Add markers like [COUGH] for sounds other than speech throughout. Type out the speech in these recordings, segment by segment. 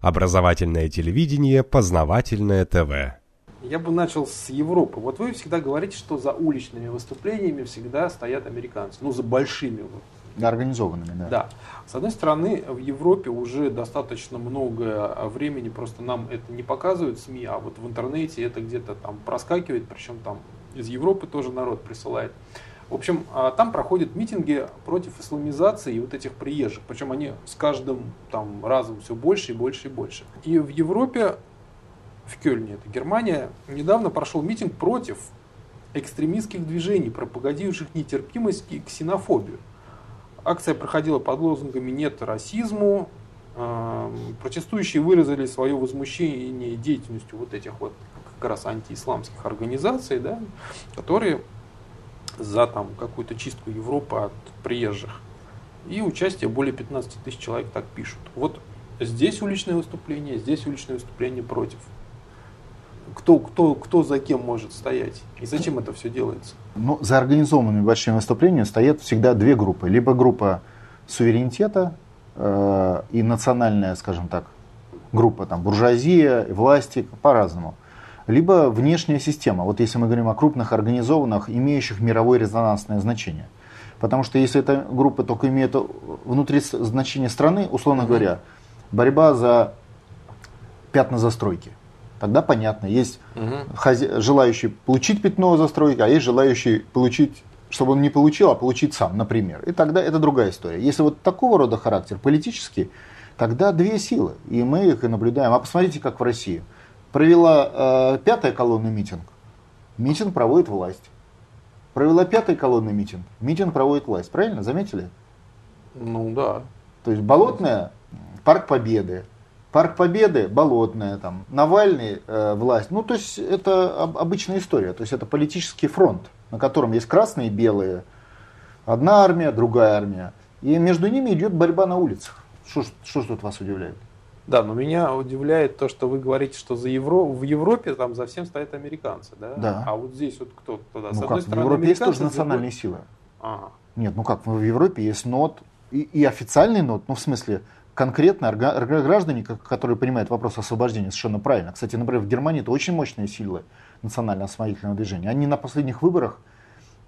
Образовательное телевидение, познавательное ТВ. Я бы начал с Европы. Вот вы всегда говорите, что за уличными выступлениями всегда стоят американцы. Ну, за большими. Да, организованными, да. Да. С одной стороны, в Европе уже достаточно много времени, просто нам это не показывают СМИ, а вот в интернете это где-то там проскакивает, причем там из Европы тоже народ присылает. В общем, а, там проходят митинги против исламизации вот этих приезжих. Причем они с каждым там, разом все больше и больше и больше. И в Европе, в Кёльне, это Германия, недавно прошел митинг против экстремистских движений, пропагандирующих нетерпимость и ксенофобию. Акция проходила под лозунгами «Нет расизму», Протестующие выразили свое возмущение деятельностью вот этих вот как раз антиисламских организаций, да, которые за там какую-то чистку Европы от приезжих. И участие более 15 тысяч человек так пишут. Вот здесь уличное выступление, здесь уличное выступление против. Кто, кто, кто за кем может стоять? И зачем это все делается? Ну, за организованными большими выступлениями стоят всегда две группы. Либо группа суверенитета э, и национальная, скажем так, группа там буржуазия, власти, по-разному либо внешняя система. Вот если мы говорим о крупных организованных, имеющих мировое резонансное значение. Потому что если эта группа только имеет внутри значение страны, условно говоря, борьба за пятна застройки, тогда понятно, есть угу. хази- желающий получить пятно застройки, а есть желающий получить чтобы он не получил, а получить сам, например. И тогда это другая история. Если вот такого рода характер политический, тогда две силы, и мы их и наблюдаем. А посмотрите, как в России – Провела э, пятая колонна митинг, митинг проводит власть. Провела пятая колонна митинг, митинг проводит власть. Правильно, заметили? Ну да. То есть Болотная, Парк Победы, Парк Победы, Болотная, там, Навальный, э, власть. Ну, то есть это обычная история. То есть это политический фронт, на котором есть красные и белые. Одна армия, другая армия. И между ними идет борьба на улицах. Что, что тут вас удивляет? Да, но меня удивляет то, что вы говорите, что за Евро... в Европе там за всем стоят американцы, да? Да. А вот здесь вот кто тогда? Ну С как, стороны, в Европе есть тоже национальные силы. Ага. Нет, ну как, в Европе есть НОТ и, и официальный НОТ, ну в смысле конкретно граждане, которые понимают вопрос освобождения совершенно правильно. Кстати, например, в Германии это очень мощные силы национально-освободительного движения. Они на последних выборах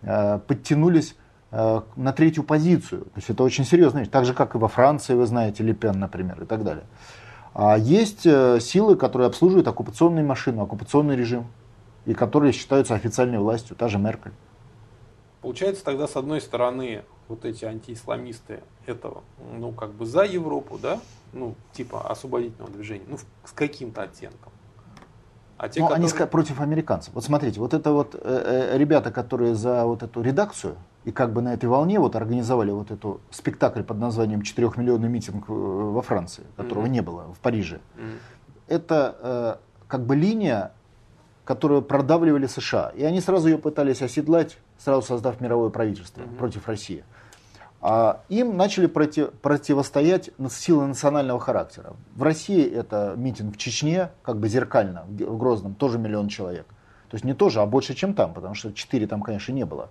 э, подтянулись э, на третью позицию. То есть это очень серьезно. Так же, как и во Франции, вы знаете, Лепен, например, и так далее. А есть э, силы, которые обслуживают оккупационные машины, оккупационный режим, и которые считаются официальной властью, та же Меркель. Получается тогда, с одной стороны, вот эти антиисламисты этого, ну, как бы за Европу, да, ну, типа освободительного движения, ну, с каким-то оттенком. А те, ну, которые... они против американцев. Вот смотрите, вот это вот э, э, ребята, которые за вот эту редакцию, и как бы на этой волне вот организовали вот эту спектакль под названием «Четырехмиллионный митинг во Франции», которого mm-hmm. не было в Париже. Mm-hmm. Это э, как бы линия, которую продавливали США. И они сразу ее пытались оседлать, сразу создав мировое правительство mm-hmm. против России. А им начали против, противостоять силы национального характера. В России это митинг в Чечне, как бы зеркально, в Грозном, тоже миллион человек. То есть не тоже, а больше, чем там, потому что 4 там, конечно, не было.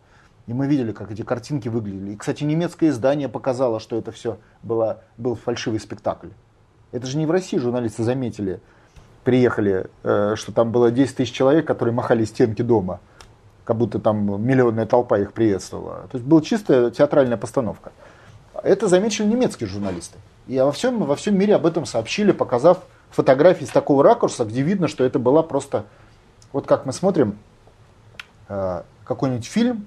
И мы видели, как эти картинки выглядели. И, кстати, немецкое издание показало, что это все было, был фальшивый спектакль. Это же не в России журналисты заметили, приехали, э, что там было 10 тысяч человек, которые махали стенки дома, как будто там миллионная толпа их приветствовала. То есть была чистая театральная постановка. Это заметили немецкие журналисты. И во всем, во всем мире об этом сообщили, показав фотографии с такого ракурса, где видно, что это была просто... Вот как мы смотрим э, какой-нибудь фильм,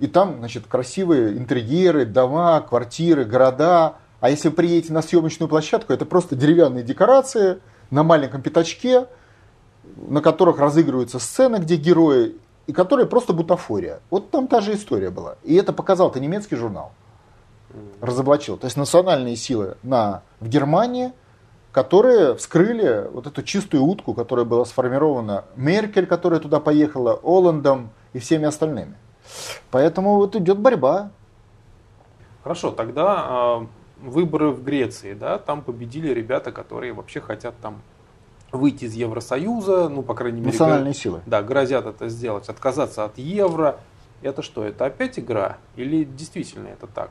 и там, значит, красивые интерьеры, дома, квартиры, города. А если вы приедете на съемочную площадку, это просто деревянные декорации на маленьком пятачке, на которых разыгрываются сцены, где герои, и которые просто бутафория. Вот там та же история была. И это показал-то немецкий журнал. Разоблачил. То есть национальные силы на, в Германии, которые вскрыли вот эту чистую утку, которая была сформирована Меркель, которая туда поехала, Оландом и всеми остальными. Поэтому вот идет борьба. Хорошо, тогда э, выборы в Греции, да, там победили ребята, которые вообще хотят там выйти из Евросоюза, ну, по крайней мере... Национальные гро... силы. Да, грозят это сделать, отказаться от евро. Это что, это опять игра? Или действительно это так?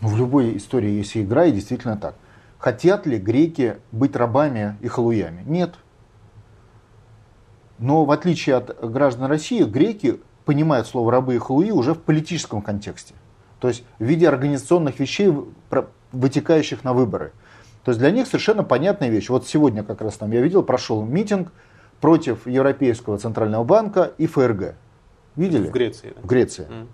В любой истории есть игра, и действительно так. хотят ли греки быть рабами и халуями. Нет. Но в отличие от граждан России, греки понимают слово рабы и халуи уже в политическом контексте. То есть в виде организационных вещей, вытекающих на выборы. То есть для них совершенно понятная вещь. Вот сегодня как раз там я видел, прошел митинг против Европейского центрального банка и ФРГ. Видели? В Греции. Да? В Греции. Mm.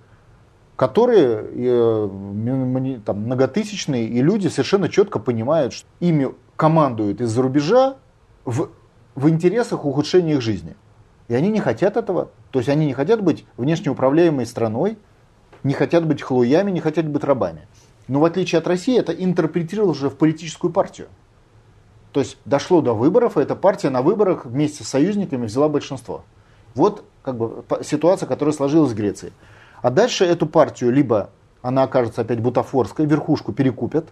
Которые э, там, многотысячные, и люди совершенно четко понимают, что ими командуют из-за рубежа в, в интересах ухудшения их жизни. И они не хотят этого. То есть они не хотят быть внешне управляемой страной, не хотят быть хлуями, не хотят быть рабами. Но в отличие от России, это интерпретировал уже в политическую партию. То есть дошло до выборов, и эта партия на выборах вместе с союзниками взяла большинство. Вот как бы ситуация, которая сложилась в Греции. А дальше эту партию либо она окажется опять бутафорской, верхушку перекупят,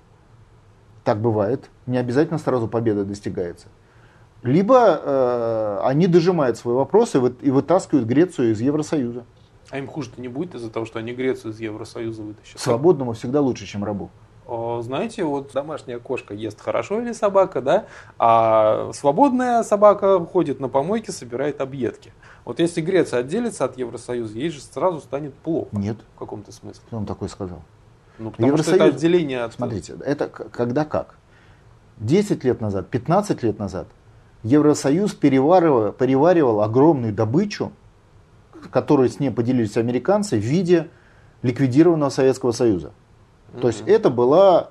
так бывает, не обязательно сразу победа достигается. Либо э, они дожимают свои вопросы и вытаскивают Грецию из Евросоюза. А им хуже-то не будет из-за того, что они Грецию из Евросоюза вытащат? Свободному всегда лучше, чем рабу. Знаете, вот домашняя кошка ест хорошо или собака, да, а свободная собака ходит на помойке, собирает объедки. Вот если Греция отделится от Евросоюза, ей же сразу станет плохо. Нет. В каком-то смысле. Кто он такой сказал? Ну, потому Евросоюз... что это отделение от... Смотрите, это когда как? 10 лет назад, 15 лет назад Евросоюз переваривал, переваривал огромную добычу которые с ней поделились американцы в виде ликвидированного Советского Союза. Mm-hmm. То есть это была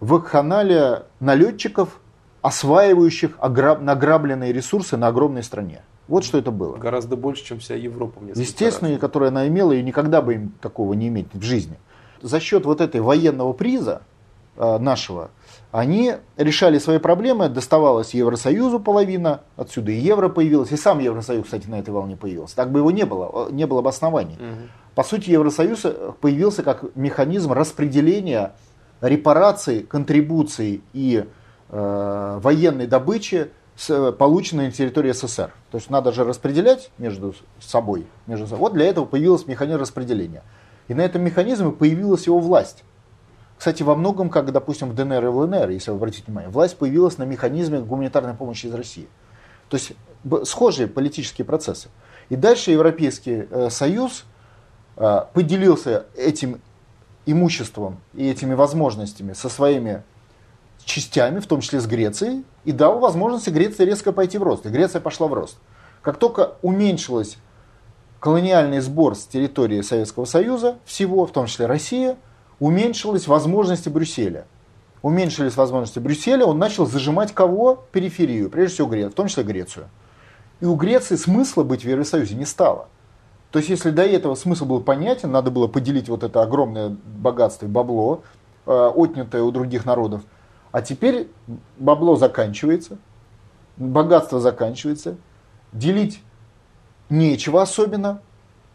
вакханалия налетчиков, осваивающих ограб- награбленные ресурсы на огромной стране. Вот что это было. Гораздо больше, чем вся Европа. Естественно, раз. которая она имела, и никогда бы им такого не иметь в жизни. За счет вот этой военного приза нашего, они решали свои проблемы, доставалось Евросоюзу половина, отсюда и евро появилось, и сам Евросоюз, кстати, на этой волне появился. Так бы его не было, не было бы оснований. Угу. По сути, Евросоюз появился как механизм распределения репараций, контрибуций и э, военной добычи, с, полученной на территории СССР. То есть надо же распределять между собой. Между собой. Вот для этого появился механизм распределения. И на этом механизме появилась его власть. Кстати, во многом, как, допустим, в ДНР и в ЛНР, если вы обратите внимание, власть появилась на механизме гуманитарной помощи из России. То есть схожие политические процессы. И дальше Европейский э, Союз э, поделился этим имуществом и этими возможностями со своими частями, в том числе с Грецией, и дал возможность Греции резко пойти в рост. И Греция пошла в рост. Как только уменьшилось колониальный сбор с территории Советского Союза, всего, в том числе Россия, уменьшились возможности Брюсселя. Уменьшились возможности Брюсселя, он начал зажимать кого? Периферию, прежде всего Грецию, в том числе Грецию. И у Греции смысла быть в Евросоюзе не стало. То есть, если до этого смысл был понятен, надо было поделить вот это огромное богатство и бабло, э, отнятое у других народов, а теперь бабло заканчивается, богатство заканчивается, делить нечего особенно,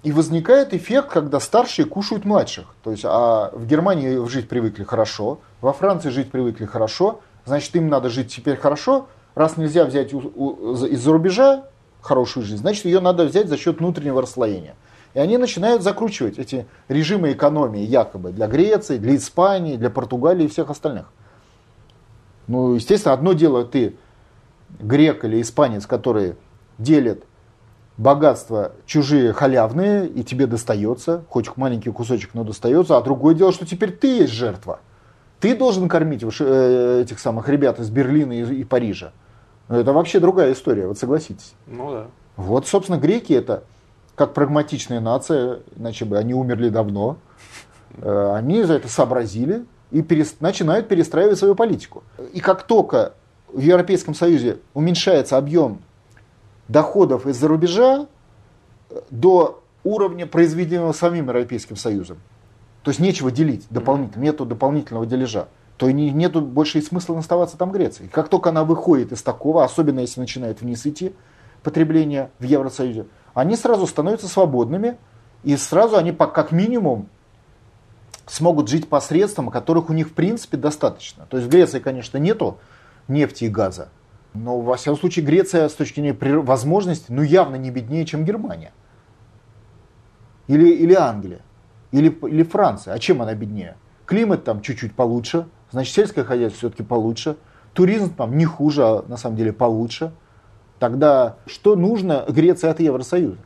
и возникает эффект, когда старшие кушают младших. То есть, а в Германии жить привыкли хорошо, во Франции жить привыкли хорошо, значит, им надо жить теперь хорошо. Раз нельзя взять из-за рубежа хорошую жизнь, значит, ее надо взять за счет внутреннего расслоения. И они начинают закручивать эти режимы экономии якобы для Греции, для Испании, для Португалии и всех остальных. Ну, естественно, одно дело ты грек или испанец, который делит богатства чужие халявные, и тебе достается, хоть маленький кусочек, но достается, а другое дело, что теперь ты есть жертва. Ты должен кормить э, этих самых ребят из Берлина и, Парижа. Это вообще другая история, вот согласитесь. Ну да. Вот, собственно, греки это как прагматичная нация, иначе бы они умерли давно. Э, они за это сообразили и перест... начинают перестраивать свою политику. И как только в Европейском Союзе уменьшается объем доходов из-за рубежа э, до уровня, произведенного самим Европейским Союзом. То есть нечего делить дополнительно, нету дополнительного дележа. То и нету больше и смысла оставаться там Греции. Как только она выходит из такого, особенно если начинает вниз идти потребление в Евросоюзе, они сразу становятся свободными, и сразу они как минимум смогут жить посредством, которых у них в принципе достаточно. То есть в Греции, конечно, нету нефти и газа, но, во всяком случае, Греция с точки зрения возможностей, ну, явно не беднее, чем Германия. Или, или Англия. Или, или Франция. А чем она беднее? Климат там чуть-чуть получше, значит сельское хозяйство все-таки получше, туризм там не хуже, а на самом деле получше. Тогда что нужно Греции от Евросоюза?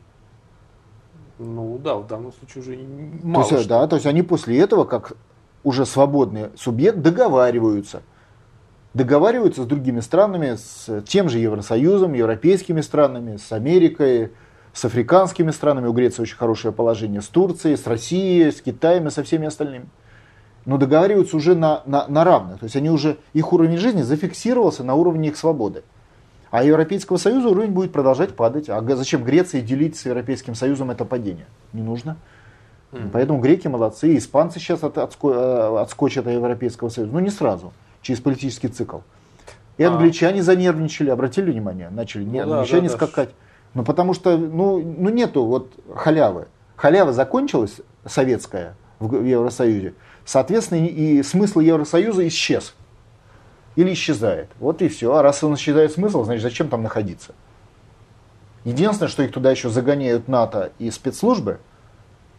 Ну да, в данном случае уже мало то есть, что. Да, то есть они после этого, как уже свободный субъект, договариваются. Договариваются с другими странами, с тем же Евросоюзом, европейскими странами, с Америкой, с африканскими странами. У Греции очень хорошее положение с Турцией, с Россией, с Китаем и со всеми остальными. Но договариваются уже на, на, на равных. То есть они уже, их уровень жизни зафиксировался на уровне их свободы. А Европейского Союза уровень будет продолжать падать. А зачем Греции делить с Европейским Союзом это падение? Не нужно. Mm-hmm. Поэтому греки молодцы, испанцы сейчас от, отско, э, отскочат от Европейского Союза. Ну не сразу, через политический цикл. И а. англичане занервничали, обратили внимание, начали ну, англичане да, да, скакать. Ну потому что ну, ну нету вот халявы. Халява закончилась советская в Евросоюзе. Соответственно, и смысл Евросоюза исчез или исчезает. Вот и все. А раз он исчезает смысл, значит зачем там находиться? Единственное, что их туда еще загоняют НАТО и спецслужбы,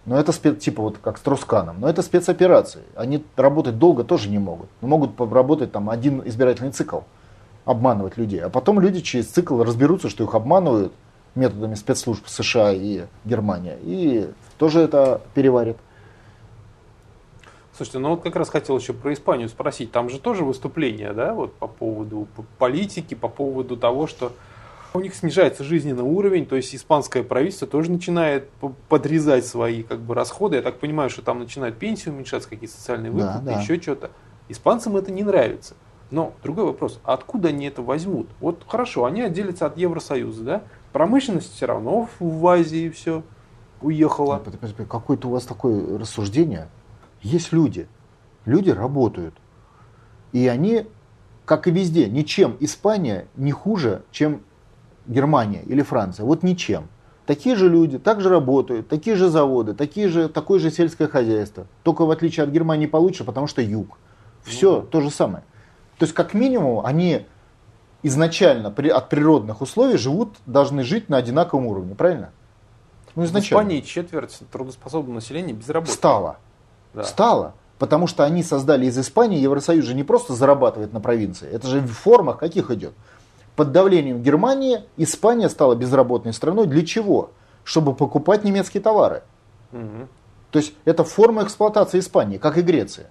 но это спец, типа вот как с Трусканом, но это спецоперации. Они работать долго тоже не могут. Но могут работать там один избирательный цикл, обманывать людей. А потом люди через цикл разберутся, что их обманывают методами спецслужб США и Германия. И тоже это переварят. Слушайте, ну вот как раз хотел еще про Испанию спросить. Там же тоже выступление, да, вот по поводу политики, по поводу того, что у них снижается жизненный уровень, то есть испанское правительство тоже начинает подрезать свои как бы, расходы. Я так понимаю, что там начинают пенсии уменьшаться, какие-то социальные выплаты, да, да. еще что-то. Испанцам это не нравится. Но другой вопрос, откуда они это возьмут? Вот хорошо, они отделятся от Евросоюза, да? Промышленность все равно в Азии все уехала. Какое-то у вас такое рассуждение есть люди. Люди работают. И они, как и везде, ничем Испания не хуже, чем Германия или Франция. Вот ничем. Такие же люди, так же работают, такие же заводы, такие же, такое же сельское хозяйство. Только в отличие от Германии получше, потому что юг. Все ну, то же самое. То есть, как минимум, они изначально при, от природных условий живут, должны жить на одинаковом уровне, правильно? Ну, изначально. В Испании четверть трудоспособного населения без работы. Стало да. стало. Потому что они создали из Испании, Евросоюз же не просто зарабатывает на провинции, это же в формах каких идет. Под давлением Германии Испания стала безработной страной. Для чего? Чтобы покупать немецкие товары. Угу. То есть это форма эксплуатации Испании, как и Греция.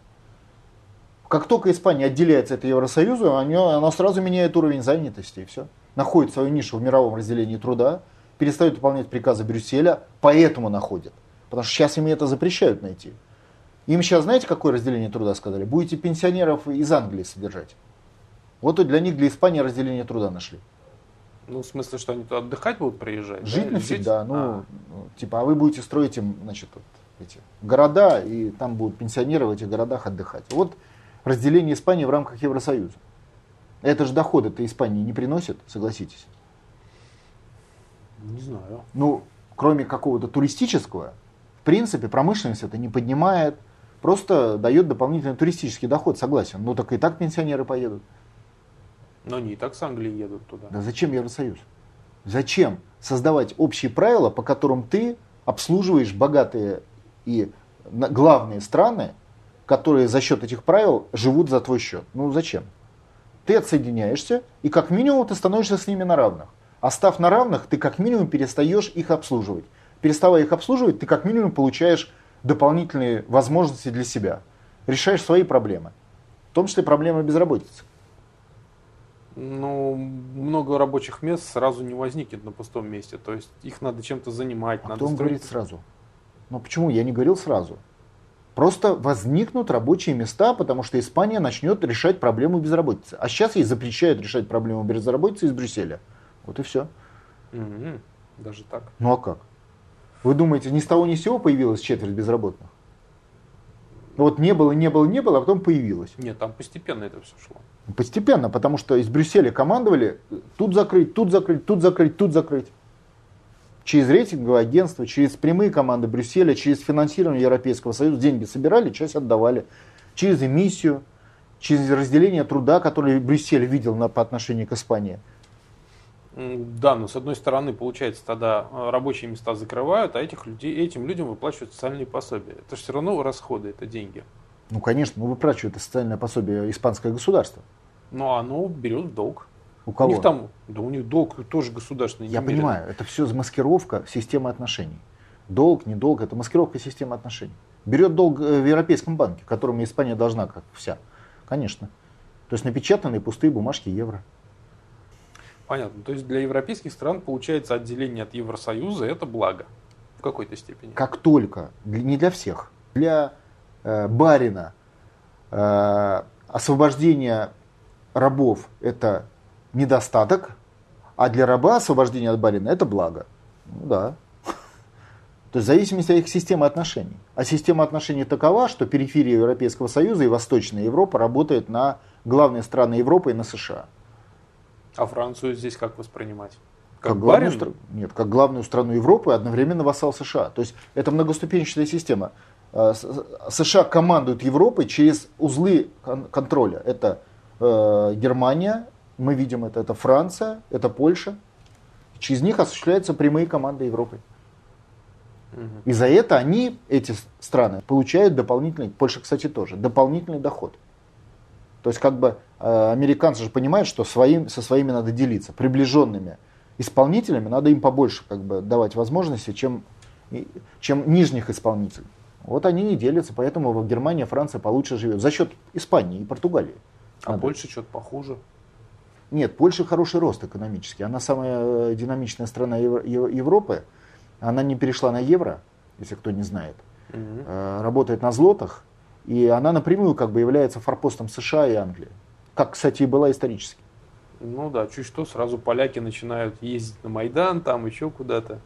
Как только Испания отделяется от Евросоюза, она сразу меняет уровень занятости и все. Находит свою нишу в мировом разделении труда, перестает выполнять приказы Брюсселя, поэтому находит. Потому что сейчас им это запрещают найти. Им сейчас знаете, какое разделение труда сказали? Будете пенсионеров из Англии содержать. Вот для них, для Испании разделение труда нашли. Ну, в смысле, что они туда отдыхать будут приезжать? Жить да? навсегда. Ну, а. ну, типа, а вы будете строить им, значит, вот эти города, и там будут пенсионеры в этих городах отдыхать. Вот разделение Испании в рамках Евросоюза. Это же доходы-то Испании не приносит, согласитесь? Не знаю. Ну, кроме какого-то туристического, в принципе, промышленность это не поднимает, Просто дает дополнительный туристический доход, согласен. Ну так и так пенсионеры поедут. Но они и так с Англии едут туда. Да зачем Евросоюз? Зачем создавать общие правила, по которым ты обслуживаешь богатые и главные страны, которые за счет этих правил живут за твой счет? Ну зачем? Ты отсоединяешься, и как минимум ты становишься с ними на равных. А став на равных, ты как минимум перестаешь их обслуживать. Переставая их обслуживать, ты как минимум получаешь дополнительные возможности для себя. Решаешь свои проблемы. В том числе проблемы безработицы. Ну, много рабочих мест сразу не возникнет на пустом месте. То есть их надо чем-то занимать. А надо кто он говорит сразу? Ну почему? Я не говорил сразу. Просто возникнут рабочие места, потому что Испания начнет решать проблему безработицы. А сейчас ей запрещают решать проблему безработицы из Брюсселя. Вот и все. Угу. Даже так. Ну а как? Вы думаете, ни с того ни с сего появилась четверть безработных? Вот не было, не было, не было, а потом появилось. Нет, там постепенно это все шло. Постепенно, потому что из Брюсселя командовали тут закрыть, тут закрыть, тут закрыть, тут закрыть. Через рейтинговое агентство, через прямые команды Брюсселя, через финансирование Европейского Союза деньги собирали, часть отдавали. Через эмиссию, через разделение труда, которое Брюссель видел на, по отношению к Испании. Да, но с одной стороны, получается, тогда э, рабочие места закрывают, а этих людей, этим людям выплачивают социальные пособия. Это все равно расходы, это деньги. Ну, конечно, ну выплачивает это социальное пособие испанское государство. Ну, оно берет в долг. У кого? У них там, да у них долг тоже государственный. Я понимаю, это все маскировка системы отношений. Долг, не долг, это маскировка системы отношений. Берет долг э, в Европейском банке, которому Испания должна, как вся. Конечно. То есть напечатанные пустые бумажки евро. Понятно. То есть для европейских стран получается отделение от Евросоюза это благо в какой-то степени. Как только, не для всех, для барина э, освобождение рабов это недостаток, а для раба освобождение от барина это благо. Ну да. То есть в зависимости от их системы отношений. А система отношений такова, что периферия Европейского Союза и Восточная Европа работает на главные страны Европы и на США. А Францию здесь как воспринимать? Как, как главную, стра... Нет, как главную страну Европы одновременно вассал США. То есть это многоступенчатая система. А, США командуют Европой через узлы контроля. Это э, Германия, мы видим это, это Франция, это Польша. Через них осуществляются прямые команды Европы. И за это они, эти страны, получают дополнительный, Польша, кстати, тоже, дополнительный доход. То есть как бы э, американцы же понимают, что своим, со своими надо делиться. Приближенными исполнителями надо им побольше как бы, давать возможности, чем, чем нижних исполнителей. Вот они и делятся, поэтому в Германии, Франция получше живет. За счет Испании и Португалии. А надо. Польша что-то похуже. Нет, Польша хороший рост экономический. Она самая э, динамичная страна Европы. Она не перешла на евро, если кто не знает. Угу. Работает на злотах. И она напрямую как бы является форпостом США и Англии. Как, кстати, и была исторически. Ну да, чуть что, сразу поляки начинают ездить на Майдан, там еще куда-то.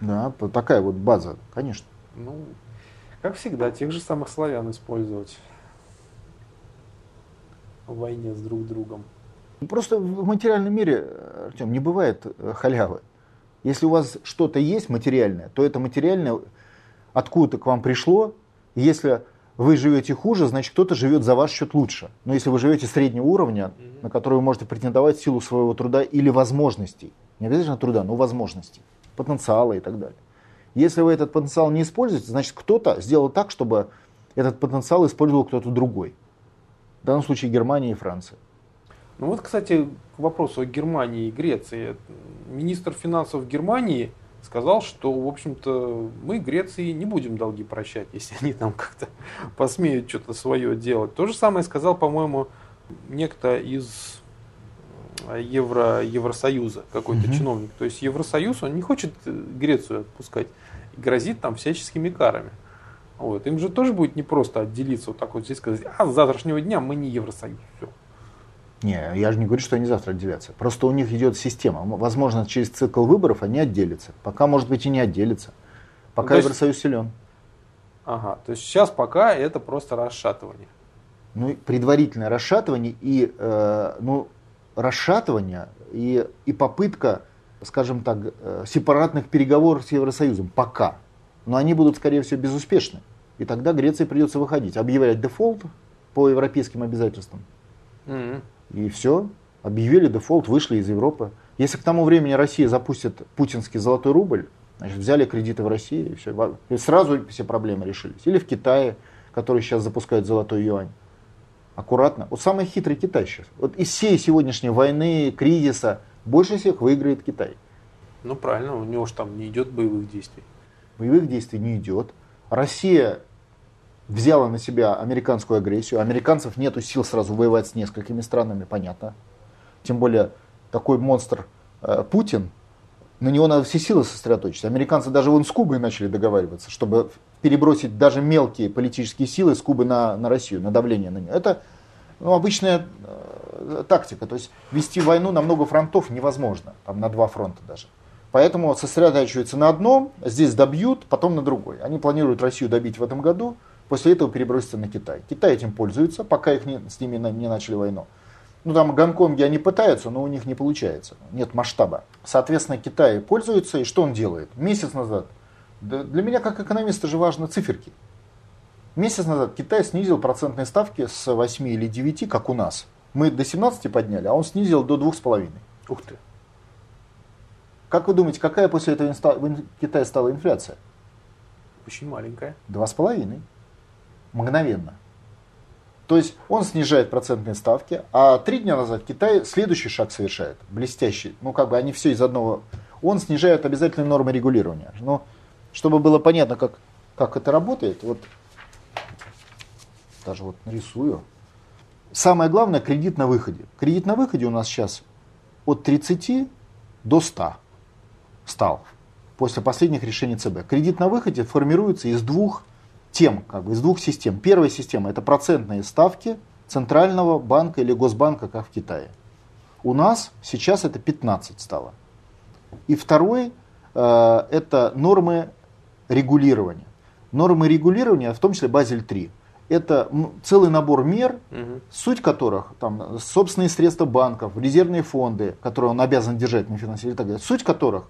Да, такая вот база, конечно. Ну, как всегда, тех же самых славян использовать в войне с друг другом. Просто в материальном мире, Артем, не бывает э, халявы. Если у вас что-то есть материальное, то это материальное откуда-то к вам пришло. Если вы живете хуже, значит кто-то живет за ваш счет лучше. Но если вы живете среднего уровня, mm-hmm. на который вы можете претендовать в силу своего труда или возможностей, не обязательно труда, но возможностей, потенциала и так далее. Если вы этот потенциал не используете, значит кто-то сделал так, чтобы этот потенциал использовал кто-то другой. В данном случае Германия и Франция. Ну вот, кстати, к вопросу о Германии и Греции. Министр финансов Германии – сказал, что, в общем-то, мы Греции не будем долги прощать, [LAUGHS] если они там как-то посмеют что-то свое делать. То же самое сказал, по-моему, некто из Евро, Евросоюза, какой-то угу. чиновник. То есть Евросоюз, он не хочет Грецию отпускать грозит там всяческими карами. Вот. Им же тоже будет непросто отделиться вот так вот здесь сказать, а с завтрашнего дня мы не Евросоюз. Все. Не, я же не говорю, что они завтра отделятся. Просто у них идет система. Возможно, через цикл выборов они отделятся. Пока, может быть, и не отделятся. Пока ну, Евросоюз силен. Ага, то есть сейчас пока это просто расшатывание. Ну, предварительное расшатывание и, э, ну, расшатывание и, и попытка, скажем так, э, сепаратных переговоров с Евросоюзом. Пока. Но они будут, скорее всего, безуспешны. И тогда Греции придется выходить, объявлять дефолт по европейским обязательствам. Mm-hmm. И все, объявили дефолт, вышли из Европы. Если к тому времени Россия запустит путинский золотой рубль, значит, взяли кредиты в России, и, все, и сразу все проблемы решились. Или в Китае, который сейчас запускает золотой юань. Аккуратно. Вот самый хитрый Китай сейчас. Вот из всей сегодняшней войны, кризиса, больше всех выиграет Китай. Ну правильно, у него же там не идет боевых действий. Боевых действий не идет. Россия взяла на себя американскую агрессию. Американцев нету сил сразу воевать с несколькими странами, понятно. Тем более такой монстр э, Путин, на него надо все силы сосредоточить. Американцы даже вон с Кубой начали договариваться, чтобы перебросить даже мелкие политические силы с Кубы на, на Россию, на давление на нее. Это ну, обычная э, тактика. То есть вести войну на много фронтов невозможно, там на два фронта даже. Поэтому сосредотачиваются на одном, здесь добьют, потом на другой. Они планируют Россию добить в этом году, После этого перебросится на Китай. Китай этим пользуется, пока их не, с ними не начали войну. Ну там Гонконге они пытаются, но у них не получается. Нет масштаба. Соответственно, Китай пользуется, и что он делает? Месяц назад. Для меня как экономиста же важны циферки. Месяц назад Китай снизил процентные ставки с 8 или 9, как у нас. Мы до 17 подняли, а он снизил до 2,5. Ух ты. Как вы думаете, какая после этого в Китае стала инфляция? Очень маленькая. 2,5 мгновенно. То есть он снижает процентные ставки, а три дня назад Китай следующий шаг совершает, блестящий. Ну, как бы они все из одного. Он снижает обязательные нормы регулирования. Но чтобы было понятно, как, как это работает, вот даже вот нарисую. Самое главное, кредит на выходе. Кредит на выходе у нас сейчас от 30 до 100 стал после последних решений ЦБ. Кредит на выходе формируется из двух тем, как бы из двух систем. Первая система это процентные ставки центрального банка или госбанка, как в Китае. У нас сейчас это 15 стало. И второй э, это нормы регулирования. Нормы регулирования, в том числе Базель 3 это целый набор мер, угу. суть которых там собственные средства банков, резервные фонды, которые он обязан держать на финансирование и так далее. Суть которых,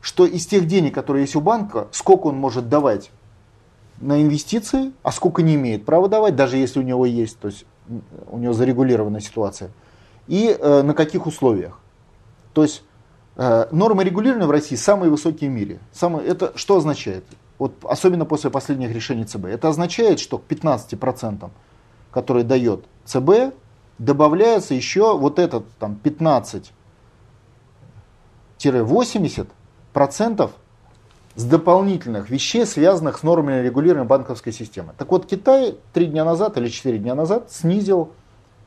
что из тех денег, которые есть у банка, сколько он может давать на инвестиции, а сколько не имеет права давать, даже если у него есть, то есть у него зарегулированная ситуация, и э, на каких условиях. То есть э, нормы регулирования в России самые высокие в мире. Самые, это что означает? Вот особенно после последних решений ЦБ. Это означает, что к 15%, которые дает ЦБ, добавляется еще вот этот там 15-80% с дополнительных вещей, связанных с нормами регулирования банковской системы. Так вот, Китай три дня назад или четыре дня назад снизил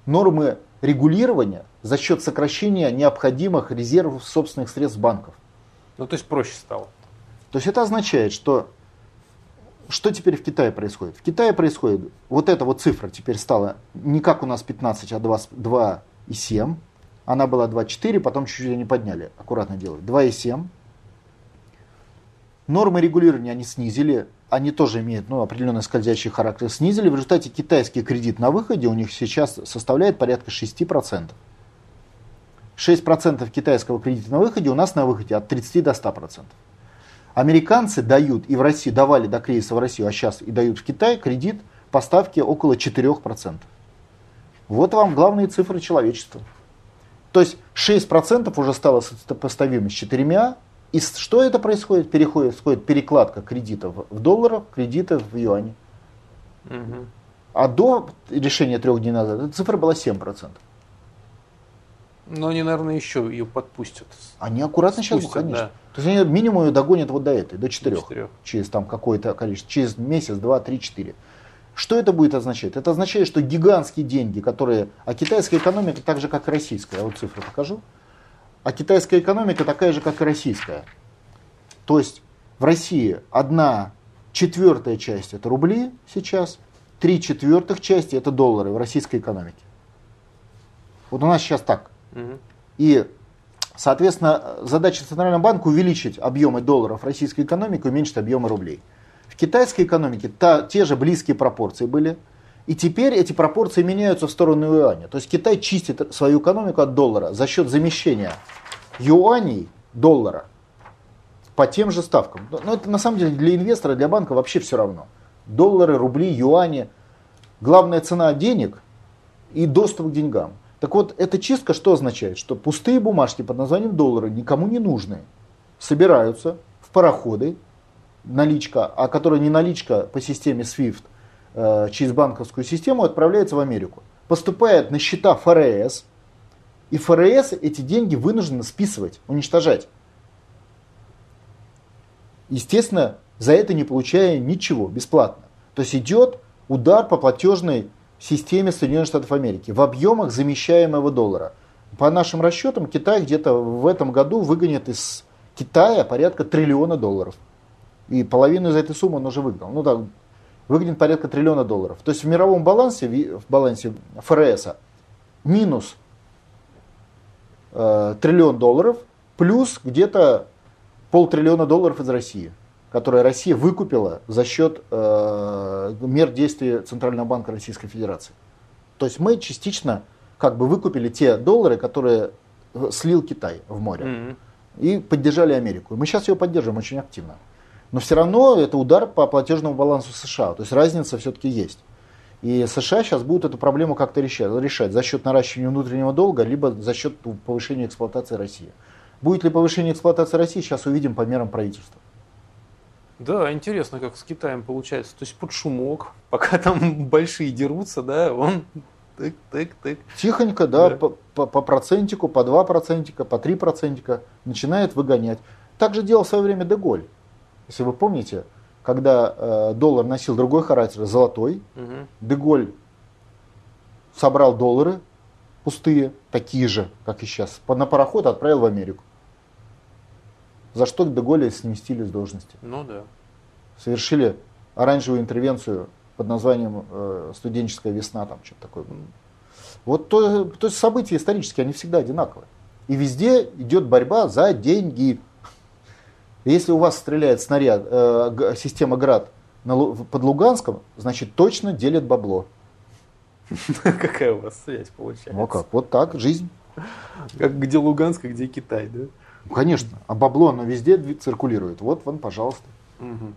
нормы регулирования за счет сокращения необходимых резервов собственных средств банков. Ну, то есть проще стало. То есть это означает, что что теперь в Китае происходит? В Китае происходит, вот эта вот цифра теперь стала не как у нас 15, а 2,7. Она была 2,4, потом чуть-чуть они подняли, аккуратно делают. 2,7. Нормы регулирования они снизили, они тоже имеют ну, определенный скользящий характер, снизили. В результате китайский кредит на выходе у них сейчас составляет порядка 6%. 6% китайского кредита на выходе у нас на выходе от 30 до 100%. Американцы дают, и в России давали до кризиса в Россию, а сейчас и дают в Китай кредит по ставке около 4%. Вот вам главные цифры человечества. То есть 6% уже стало сопоставимо с 4, и что это происходит? Переходит, происходит перекладка кредитов в долларах, кредитов в юане. Угу. А до решения трех дней назад эта цифра была 7%. Но они, наверное, еще ее подпустят. Они аккуратно Спустят, сейчас, конечно. Да. То есть они минимум ее догонят вот до этой, до 4. До 4. Через там какое-то количество, через месяц, два, три, четыре. Что это будет означать? Это означает, что гигантские деньги, которые... А китайская экономика так же, как и российская. Я вот цифры покажу. А китайская экономика такая же, как и российская. То есть в России одна четвертая часть это рубли сейчас, три четвертых части это доллары в российской экономике. Вот у нас сейчас так. И, соответственно, задача Центрального банка увеличить объемы долларов российской экономики, уменьшить объемы рублей. В китайской экономике та, те же близкие пропорции были. И теперь эти пропорции меняются в сторону юаня. То есть Китай чистит свою экономику от доллара за счет замещения юаней доллара по тем же ставкам. Но это на самом деле для инвестора, для банка вообще все равно. Доллары, рубли, юани. Главная цена денег и доступ к деньгам. Так вот, эта чистка что означает? Что пустые бумажки под названием доллары никому не нужны. Собираются в пароходы, наличка, а которая не наличка по системе SWIFT, через банковскую систему, отправляется в Америку. Поступает на счета ФРС, и ФРС эти деньги вынуждены списывать, уничтожать. Естественно, за это не получая ничего, бесплатно. То есть идет удар по платежной системе Соединенных Штатов Америки в объемах замещаемого доллара. По нашим расчетам, Китай где-то в этом году выгонит из Китая порядка триллиона долларов. И половину из этой суммы он уже выгнал. Ну да, выгонит порядка триллиона долларов. То есть в мировом балансе, в балансе ФРС минус э, триллион долларов, плюс где-то полтриллиона долларов из России которые Россия выкупила за счет э, мер действия Центрального банка Российской Федерации. То есть мы частично как бы выкупили те доллары, которые слил Китай в море mm-hmm. и поддержали Америку. Мы сейчас ее поддерживаем очень активно. Но все равно это удар по платежному балансу США. То есть разница все-таки есть. И США сейчас будут эту проблему как-то решать, решать за счет наращивания внутреннего долга, либо за счет повышения эксплуатации России. Будет ли повышение эксплуатации России, сейчас увидим по мерам правительства. Да, интересно, как с Китаем получается. То есть под шумок, [LAUGHS] пока там большие дерутся, да, он тык-тык-тык. Тихонько, да, да. По, по, по процентику, по 2 процентика, по 3 процентика начинает выгонять. Так же делал в свое время Деголь. Если вы помните, когда э, доллар носил другой характер, золотой, угу. Деголь собрал доллары пустые, такие же, как и сейчас, на пароход отправил в Америку. За что Деголя сместили с должности. Ну да. Совершили оранжевую интервенцию под названием э, «Студенческая весна», там что-то такое. Вот то, то есть события исторические, они всегда одинаковые. И везде идет борьба за деньги. Если у вас стреляет снаряд, э, система ГРАД на, под Луганском, значит точно делят бабло. [LAUGHS] Какая у вас связь получается? Ну а как, вот так, жизнь. Как где Луганск, а где Китай, да? Конечно, а бабло оно везде циркулирует. Вот вам, пожалуйста. Угу.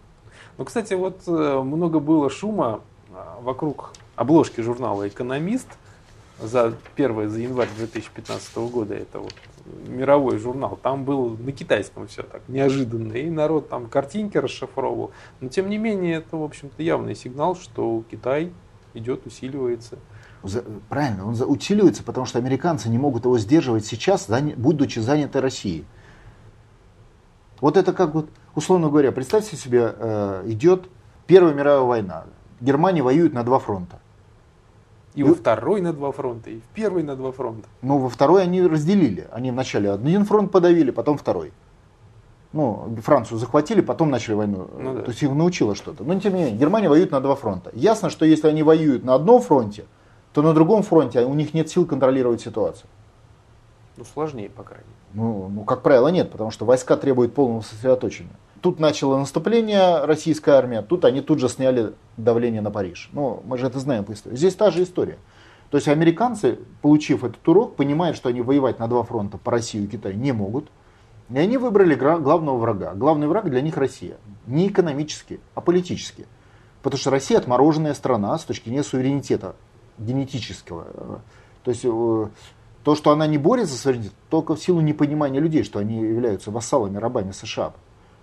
Ну, кстати, вот э, много было шума а, вокруг обложки журнала «Экономист» за первое, за январь 2015 года. Это вот мировой журнал. Там был на китайском все так неожиданно. И народ там картинки расшифровывал. Но, тем не менее, это, в общем-то, явный сигнал, что Китай идет, усиливается. Правильно, он усиливается, потому что американцы не могут его сдерживать сейчас, будучи заняты Россией. Вот это как вот условно говоря, представьте себе, э, идет Первая мировая война. Германия воюет на два фронта. И, во второй на два фронта, и в первый на два фронта. Ну, во второй они разделили. Они вначале один фронт подавили, потом второй. Ну, Францию захватили, потом начали войну. Ну, да. То есть их научило что-то. Но тем не менее, Германия воюет на два фронта. Ясно, что если они воюют на одном фронте, то на другом фронте у них нет сил контролировать ситуацию. Ну, сложнее, по крайней мере. Ну, ну, как правило, нет, потому что войска требуют полного сосредоточения. Тут начало наступление российская армия, тут они тут же сняли давление на Париж. Ну, мы же это знаем по истории. Здесь та же история. То есть американцы, получив этот урок, понимают, что они воевать на два фронта по России и Китаю не могут. И они выбрали главного врага. Главный враг для них Россия. Не экономически, а политически. Потому что Россия отмороженная страна с точки зрения суверенитета генетического. То есть э, то, что она не борется за суверенитет, только в силу непонимания людей, что они являются вассалами, рабами США.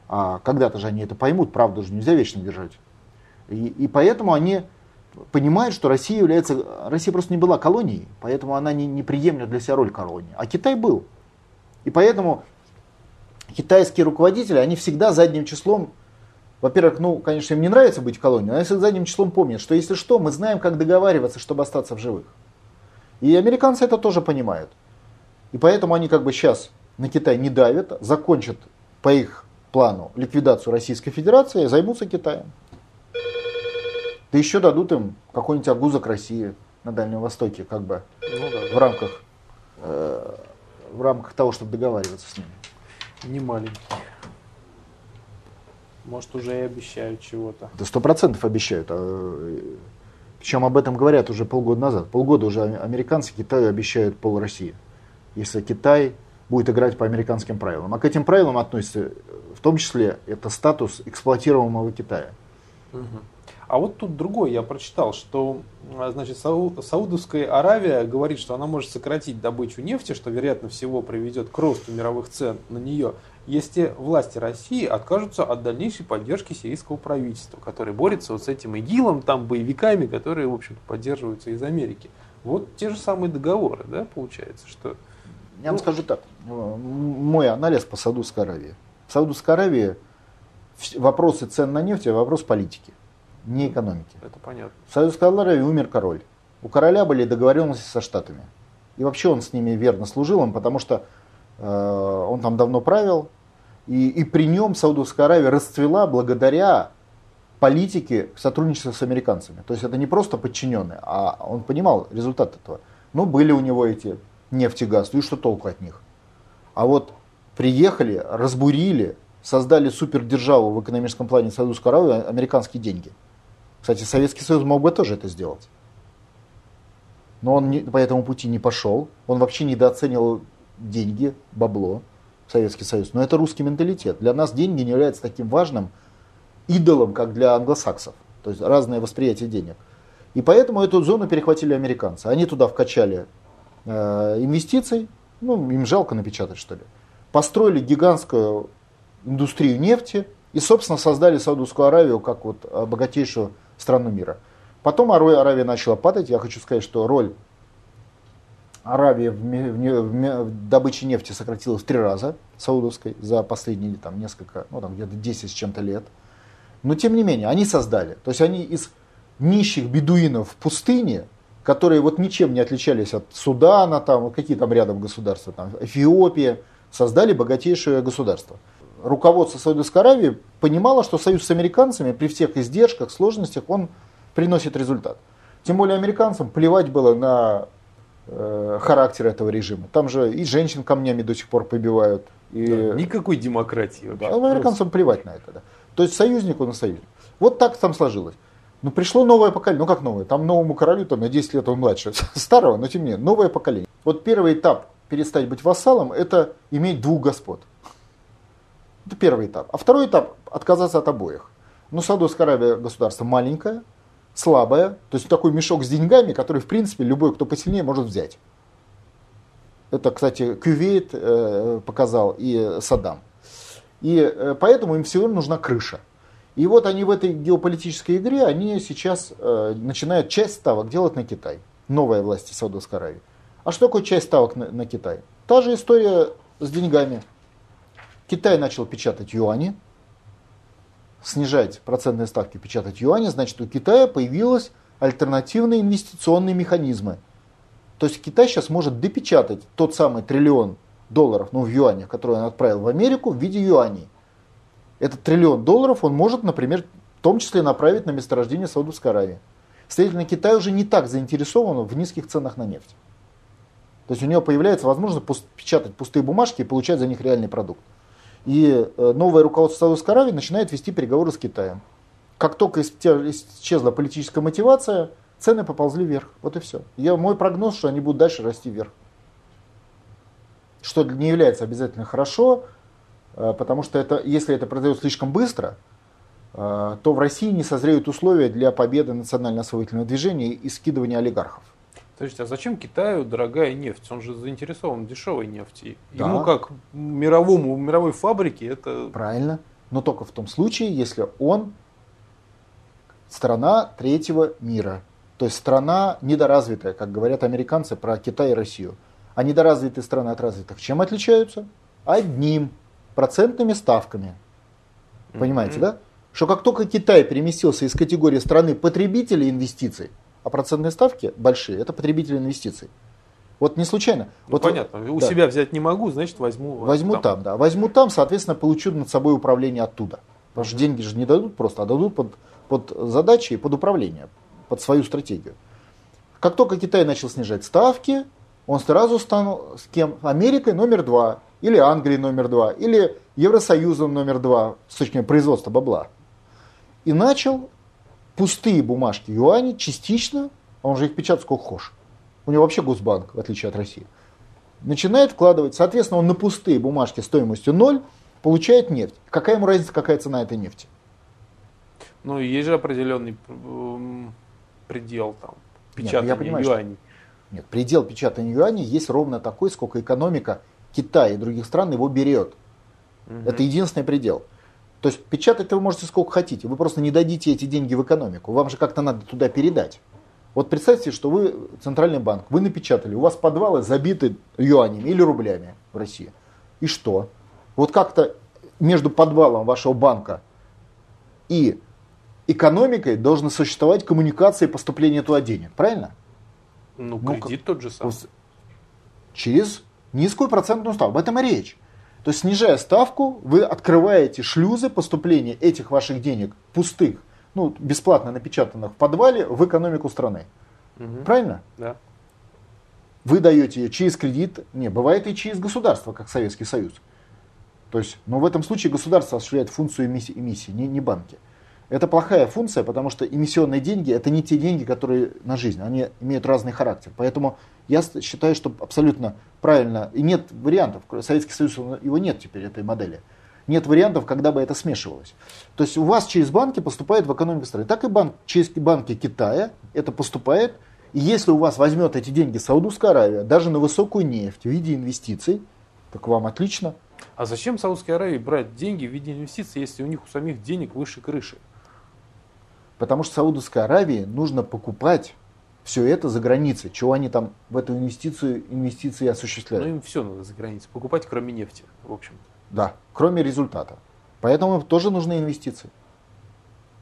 А когда-то же они это поймут, правду же нельзя вечно держать. И, и поэтому они понимают, что Россия является... Россия просто не была колонией, поэтому она не, не приемлет для себя роль колонии. А Китай был. И поэтому китайские руководители, они всегда задним числом во-первых, ну, конечно, им не нравится быть колонией, но они задним числом помнят, что если что, мы знаем, как договариваться, чтобы остаться в живых. И американцы это тоже понимают. И поэтому они как бы сейчас на Китай не давят, закончат по их плану ликвидацию Российской Федерации займутся Китаем. Да еще дадут им какой-нибудь огузок России на Дальнем Востоке, как бы ну, да, в рамках э, в рамках того, чтобы договариваться с ними. Не маленький. Может, уже и обещают чего-то. Да сто процентов обещают. А причем об этом говорят уже полгода назад. Полгода уже американцы Китаю обещают пол России. Если Китай будет играть по американским правилам. А к этим правилам относится в том числе это статус эксплуатируемого Китая. Угу. А вот тут другой, я прочитал, что значит, Сау, Саудовская Аравия говорит, что она может сократить добычу нефти, что вероятно всего приведет к росту мировых цен на нее если власти России откажутся от дальнейшей поддержки сирийского правительства, которое борется вот с этим ИГИЛом, там боевиками, которые, в общем-то, поддерживаются из Америки. Вот те же самые договоры, да, получается, что... Я вам ну, скажу так, мой анализ по Саудовской Аравии. В Саудовской Аравии вопросы цен на нефть – вопрос политики, не экономики. Это понятно. В Саудовской Аравии умер король. У короля были договоренности со Штатами. И вообще он с ними верно служил им, потому что э, он там давно правил, и, и при нем Саудовская Аравия расцвела благодаря политике сотрудничества с американцами. То есть это не просто подчиненные, а он понимал результат этого. Ну, были у него эти нефть и газ, ну и что толку от них? А вот приехали, разбурили, создали супердержаву в экономическом плане Саудовской Аравии, американские деньги. Кстати, Советский Союз мог бы тоже это сделать. Но он не, по этому пути не пошел. Он вообще недооценил деньги, бабло. Советский Союз, но это русский менталитет. Для нас деньги не являются таким важным идолом, как для англосаксов. То есть разное восприятие денег. И поэтому эту зону перехватили американцы. Они туда вкачали э, инвестиций, ну, им жалко напечатать, что ли. Построили гигантскую индустрию нефти, И, собственно, создали Саудовскую Аравию как вот богатейшую страну мира. Потом Аравия начала падать. Я хочу сказать, что роль Аравии в, в, в, добыче нефти сократилась в три раза саудовской за последние там, несколько, ну там где-то 10 с чем-то лет. Но тем не менее, они создали. То есть они из нищих бедуинов в пустыне, которые вот ничем не отличались от Судана, там, какие там рядом государства, там, Эфиопия, создали богатейшее государство. Руководство Саудовской Аравии понимало, что союз с американцами при всех издержках, сложностях, он приносит результат. Тем более американцам плевать было на э, характер этого режима. Там же и женщин камнями до сих пор побивают. И... Да, никакой демократии вообще. Да, американцам плевать на это. Да. То есть союзник он и союзник. Вот так там сложилось. Ну, пришло новое поколение. Ну, как новое? Там новому королю там, на 10 лет он младше [LAUGHS] старого, но тем не менее, новое поколение. Вот первый этап перестать быть вассалом – это иметь двух господ. Это первый этап. А второй этап – отказаться от обоих. Ну, Саудовская Аравия государство маленькое, слабое, то есть такой мешок с деньгами, который, в принципе, любой, кто посильнее, может взять. Это, кстати, Кювейт э, показал и Саддам. И э, поэтому им всего нужна крыша. И вот они в этой геополитической игре, они сейчас э, начинают часть ставок делать на Китай. Новая власть Саудовской Аравии. А что такое часть ставок на, на Китай? Та же история с деньгами. Китай начал печатать юани, снижать процентные ставки, печатать юани, значит у Китая появились альтернативные инвестиционные механизмы. То есть Китай сейчас может допечатать тот самый триллион долларов, ну в юанях, который он отправил в Америку в виде юаней этот триллион долларов он может, например, в том числе направить на месторождение Саудовской Аравии. Следовательно, Китай уже не так заинтересован в низких ценах на нефть. То есть у него появляется возможность печатать пустые бумажки и получать за них реальный продукт. И э, новое руководство Саудовской Аравии начинает вести переговоры с Китаем. Как только исчезла политическая мотивация, цены поползли вверх. Вот и все. Я, мой прогноз, что они будут дальше расти вверх. Что не является обязательно хорошо, Э, потому что это, если это произойдет слишком быстро, э, то в России не созреют условия для победы национально-освоительного движения и скидывания олигархов. Подождите, а зачем Китаю дорогая нефть? Он же заинтересован в дешевой нефти. Да. Ему как мировому, мировой фабрике это... Правильно. Но только в том случае, если он страна третьего мира. То есть страна недоразвитая, как говорят американцы про Китай и Россию. А недоразвитые страны от развитых чем отличаются? Одним процентными ставками. Понимаете, mm-hmm. да? Что как только Китай переместился из категории страны потребителей инвестиций, а процентные ставки большие, это потребители инвестиций. Вот не случайно. Ну, вот, понятно. У да. себя взять не могу, значит возьму. Возьму там. там, да. Возьму там, соответственно, получу над собой управление оттуда. Потому что деньги же не дадут просто, а дадут под, под задачи и под управление, под свою стратегию. Как только Китай начал снижать ставки, он сразу стал с кем? Америкой номер два или Англии номер два, или Евросоюзом номер два с точки зрения производства бабла. И начал пустые бумажки юани частично, а он же их печатает сколько хочешь. У него вообще Госбанк, в отличие от России. Начинает вкладывать, соответственно, он на пустые бумажки стоимостью ноль получает нефть. Какая ему разница, какая цена этой нефти? Ну, есть же определенный предел там печатания Нет, понимаю, юаней. Что... Нет, предел печатания юаней есть ровно такой, сколько экономика Китай и других стран его берет. Угу. Это единственный предел. То есть печатать вы можете сколько хотите, вы просто не дадите эти деньги в экономику, вам же как-то надо туда передать. Вот представьте, что вы центральный банк, вы напечатали, у вас подвалы забиты юанями или рублями в России. И что? Вот как-то между подвалом вашего банка и экономикой должны существовать коммуникации поступления туда денег, правильно? Ну, ну кредит ну, тот же самый. Через низкую процентную ставку. Об этом и речь. То есть, снижая ставку, вы открываете шлюзы поступления этих ваших денег, пустых, ну, бесплатно напечатанных в подвале, в экономику страны. Угу. Правильно? Да. Вы даете ее через кредит, не, бывает и через государство, как Советский Союз. То есть, но в этом случае государство осуществляет функцию эмиссии, эмиссии не, не банки. Это плохая функция, потому что эмиссионные деньги это не те деньги, которые на жизнь, они имеют разный характер. Поэтому я считаю, что абсолютно правильно, и нет вариантов, Советский Союз, его нет теперь, этой модели. Нет вариантов, когда бы это смешивалось. То есть у вас через банки поступает в экономику страны. Так и банк, через банки Китая это поступает. И если у вас возьмет эти деньги Саудовская Аравия, даже на высокую нефть в виде инвестиций, так вам отлично. А зачем Саудовской Аравии брать деньги в виде инвестиций, если у них у самих денег выше крыши? Потому что Саудовской Аравии нужно покупать все это за границей. Чего они там в эту инвестицию, инвестиции осуществляют? Ну им все надо за границей покупать, кроме нефти, в общем. Да, кроме результата. Поэтому им тоже нужны инвестиции.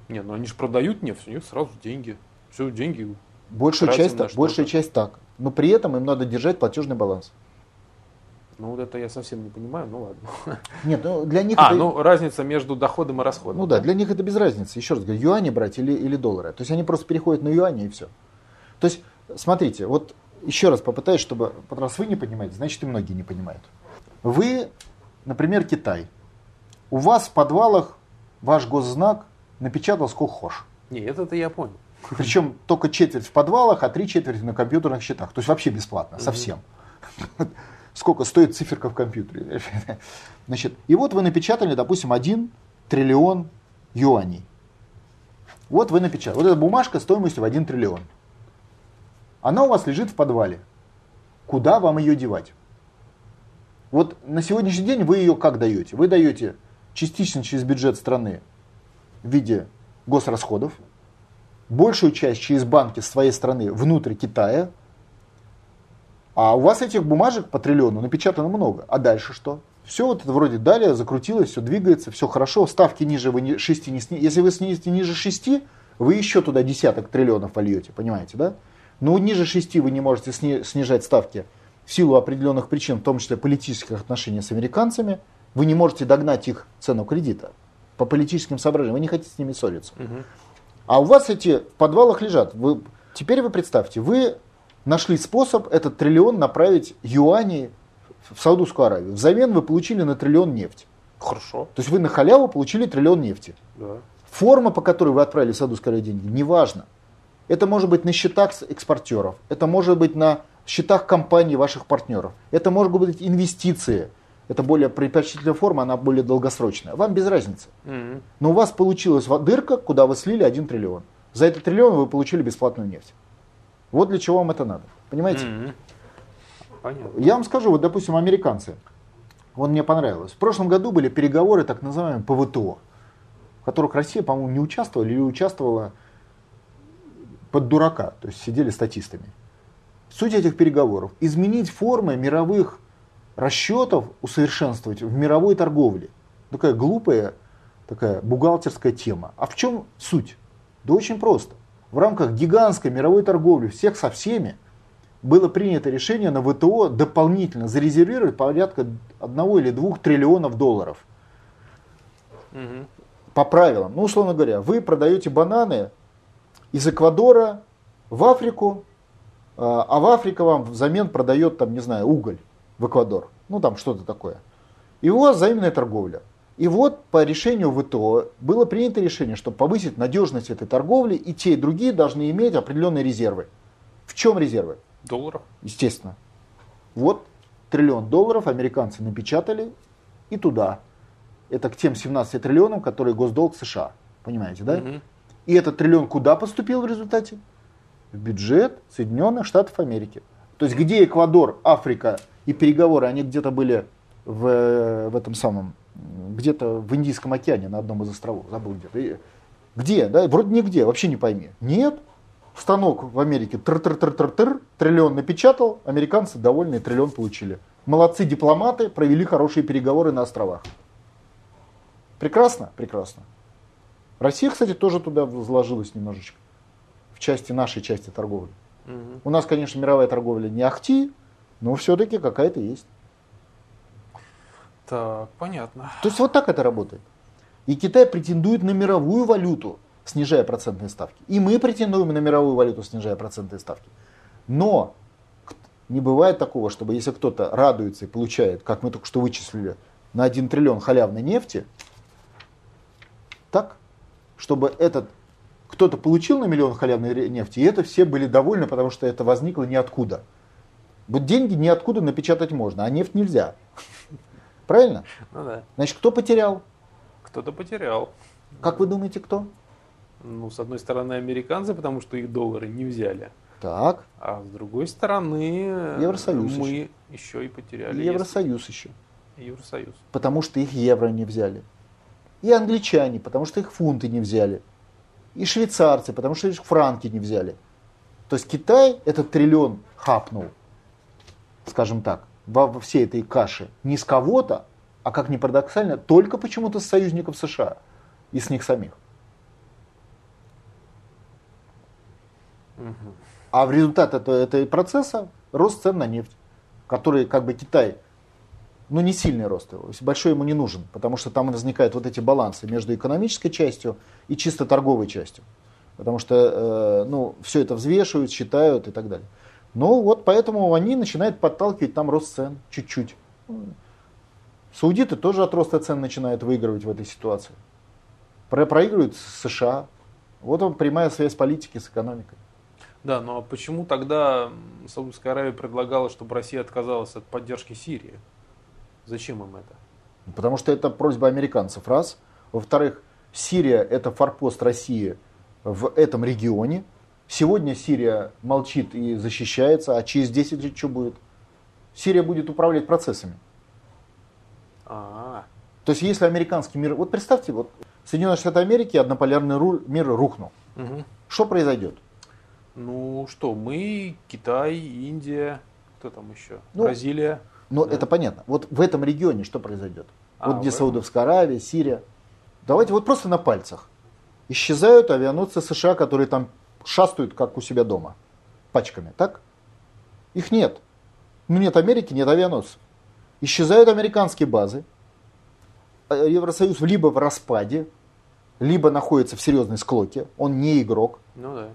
Не, ну они же продают нефть, у них сразу деньги. Все, деньги. Большая часть, большая часть так. Но при этом им надо держать платежный баланс. Ну вот это я совсем не понимаю, ну ладно. [LAUGHS] Нет, ну для них а, это... ну разница между доходом и расходом. Ну да, для них это без разницы. Еще раз говорю, юани брать или, или доллары. То есть они просто переходят на юани и все. То есть, смотрите, вот еще раз попытаюсь, чтобы, раз вы не понимаете, значит и многие не понимают. Вы, например, Китай. У вас в подвалах ваш госзнак напечатал сколько хочешь. Нет, это я понял. Причем только четверть в подвалах, а три четверти на компьютерных счетах. То есть вообще бесплатно, совсем. Сколько стоит циферка в компьютере. [LAUGHS] Значит, и вот вы напечатали, допустим, 1 триллион юаней. Вот вы напечатали. Вот эта бумажка стоимостью в 1 триллион. Она у вас лежит в подвале. Куда вам ее девать? Вот на сегодняшний день вы ее как даете? Вы даете частично через бюджет страны в виде госрасходов, большую часть через банки своей страны внутрь Китая, а у вас этих бумажек по триллиону напечатано много. А дальше что? Все вот это вроде далее закрутилось, все двигается, все хорошо, ставки ниже вы 6 не снизите. Если вы снизите ниже 6, вы еще туда десяток триллионов вольете, понимаете, да? Но ниже 6 вы не можете снижать ставки в силу определенных причин, в том числе политических отношений с американцами, вы не можете догнать их цену кредита по политическим соображениям, вы не хотите с ними ссориться. Угу. А у вас эти в подвалах лежат. Вы, теперь вы представьте, вы нашли способ этот триллион направить юани в Саудовскую Аравию. Взамен вы получили на триллион нефть. Хорошо. То есть вы на халяву получили триллион нефти. Да. Форма, по которой вы отправили в Саудовскую Аравию деньги, неважно. Это может быть на счетах экспортеров, это может быть на счетах компаний ваших партнеров, это может быть инвестиции – это более предпочтительная форма, она более долгосрочная. Вам без разницы. Mm-hmm. Но у вас получилась дырка, куда вы слили 1 триллион. За этот триллион вы получили бесплатную нефть. Вот для чего вам это надо. Понимаете? Mm-hmm. Понятно. Я вам скажу, вот, допустим, американцы. Вот мне понравилось. В прошлом году были переговоры так называемые по ВТО, в которых Россия, по-моему, не участвовала или участвовала под дурака, то есть сидели статистами. Суть этих переговоров – изменить формы мировых расчетов усовершенствовать в мировой торговле. Такая глупая, такая бухгалтерская тема. А в чем суть? Да очень просто. В рамках гигантской мировой торговли всех со всеми было принято решение на ВТО дополнительно зарезервировать порядка 1 или 2 триллионов долларов. Угу. По правилам. Ну, условно говоря, вы продаете бананы из Эквадора в Африку, а, а в Африка вам взамен продает, там, не знаю, уголь в Эквадор. Ну, там что-то такое. И у вас взаимная торговля. И вот по решению ВТО было принято решение, чтобы повысить надежность этой торговли, и те, и другие должны иметь определенные резервы. В чем резервы? Долларов. Естественно. Вот триллион долларов американцы напечатали и туда. Это к тем 17 триллионам, которые госдолг США. Понимаете, да? Угу. И этот триллион куда поступил в результате? В бюджет Соединенных Штатов Америки. То есть где Эквадор, Африка и переговоры, они где-то были в, в этом самом, где-то в Индийском океане на одном из островов, забыл где-то. Где, да? Вроде нигде, вообще не пойми. Нет, станок в Америке тр-тр-тр-тр-тр, триллион напечатал, американцы довольные, триллион получили. Молодцы дипломаты, провели хорошие переговоры на островах. Прекрасно? Прекрасно. Россия, кстати, тоже туда вложилась немножечко. В части нашей части торговли. Угу. У нас, конечно, мировая торговля не ахти, но все-таки какая-то есть. Так, понятно. То есть вот так это работает. И Китай претендует на мировую валюту, снижая процентные ставки. И мы претендуем на мировую валюту, снижая процентные ставки. Но не бывает такого, чтобы если кто-то радуется и получает, как мы только что вычислили, на 1 триллион халявной нефти, так, чтобы этот кто-то получил на миллион халявной нефти, и это все были довольны, потому что это возникло ниоткуда. Вот деньги ниоткуда напечатать можно, а нефть нельзя. Правильно? Ну да. Значит, кто потерял? Кто-то потерял. Как вы думаете, кто? Ну, с одной стороны, американцы, потому что их доллары не взяли. Так. А с другой стороны, Евросоюз мы еще, еще и потеряли. Евросоюз если... еще. Евросоюз. Потому что их евро не взяли. И англичане, потому что их фунты не взяли. И швейцарцы, потому что их франки не взяли. То есть Китай этот триллион хапнул, скажем так, во всей этой каше не с кого-то, а как ни парадоксально, только почему-то с союзников США и с них самих. А в результат этого, этого процесса рост цен на нефть, который как бы Китай, ну не сильный рост его, большой ему не нужен, потому что там возникают вот эти балансы между экономической частью и чисто торговой частью. Потому что э, ну, все это взвешивают, считают и так далее. Ну вот поэтому они начинают подталкивать там рост цен чуть-чуть. Саудиты тоже от роста цен начинают выигрывать в этой ситуации. Про проигрывают США. Вот он прямая связь политики с экономикой. Да, но почему тогда Саудовская Аравия предлагала, чтобы Россия отказалась от поддержки Сирии? Зачем им это? Потому что это просьба американцев, раз. Во-вторых, Сирия это форпост России в этом регионе. Сегодня Сирия молчит и защищается, а через 10 лет что будет? Сирия будет управлять процессами. А-а-а. То есть если американский мир... Вот представьте, вот Соединенные Штаты Америки, однополярный мир рухнул. Угу. Что произойдет? Ну что, мы, Китай, Индия, кто там еще? Ну, Бразилия. Ну, да. это понятно. Вот в этом регионе что произойдет? А, вот где Саудовская Аравия, Сирия. Давайте вот просто на пальцах. Исчезают авианосцы США, которые там шастают, как у себя дома, пачками, так? Их нет. Ну нет Америки, нет авианосцев. Исчезают американские базы. Э, Евросоюз либо в распаде, либо находится в серьезной склоке. Он не игрок. Ну да.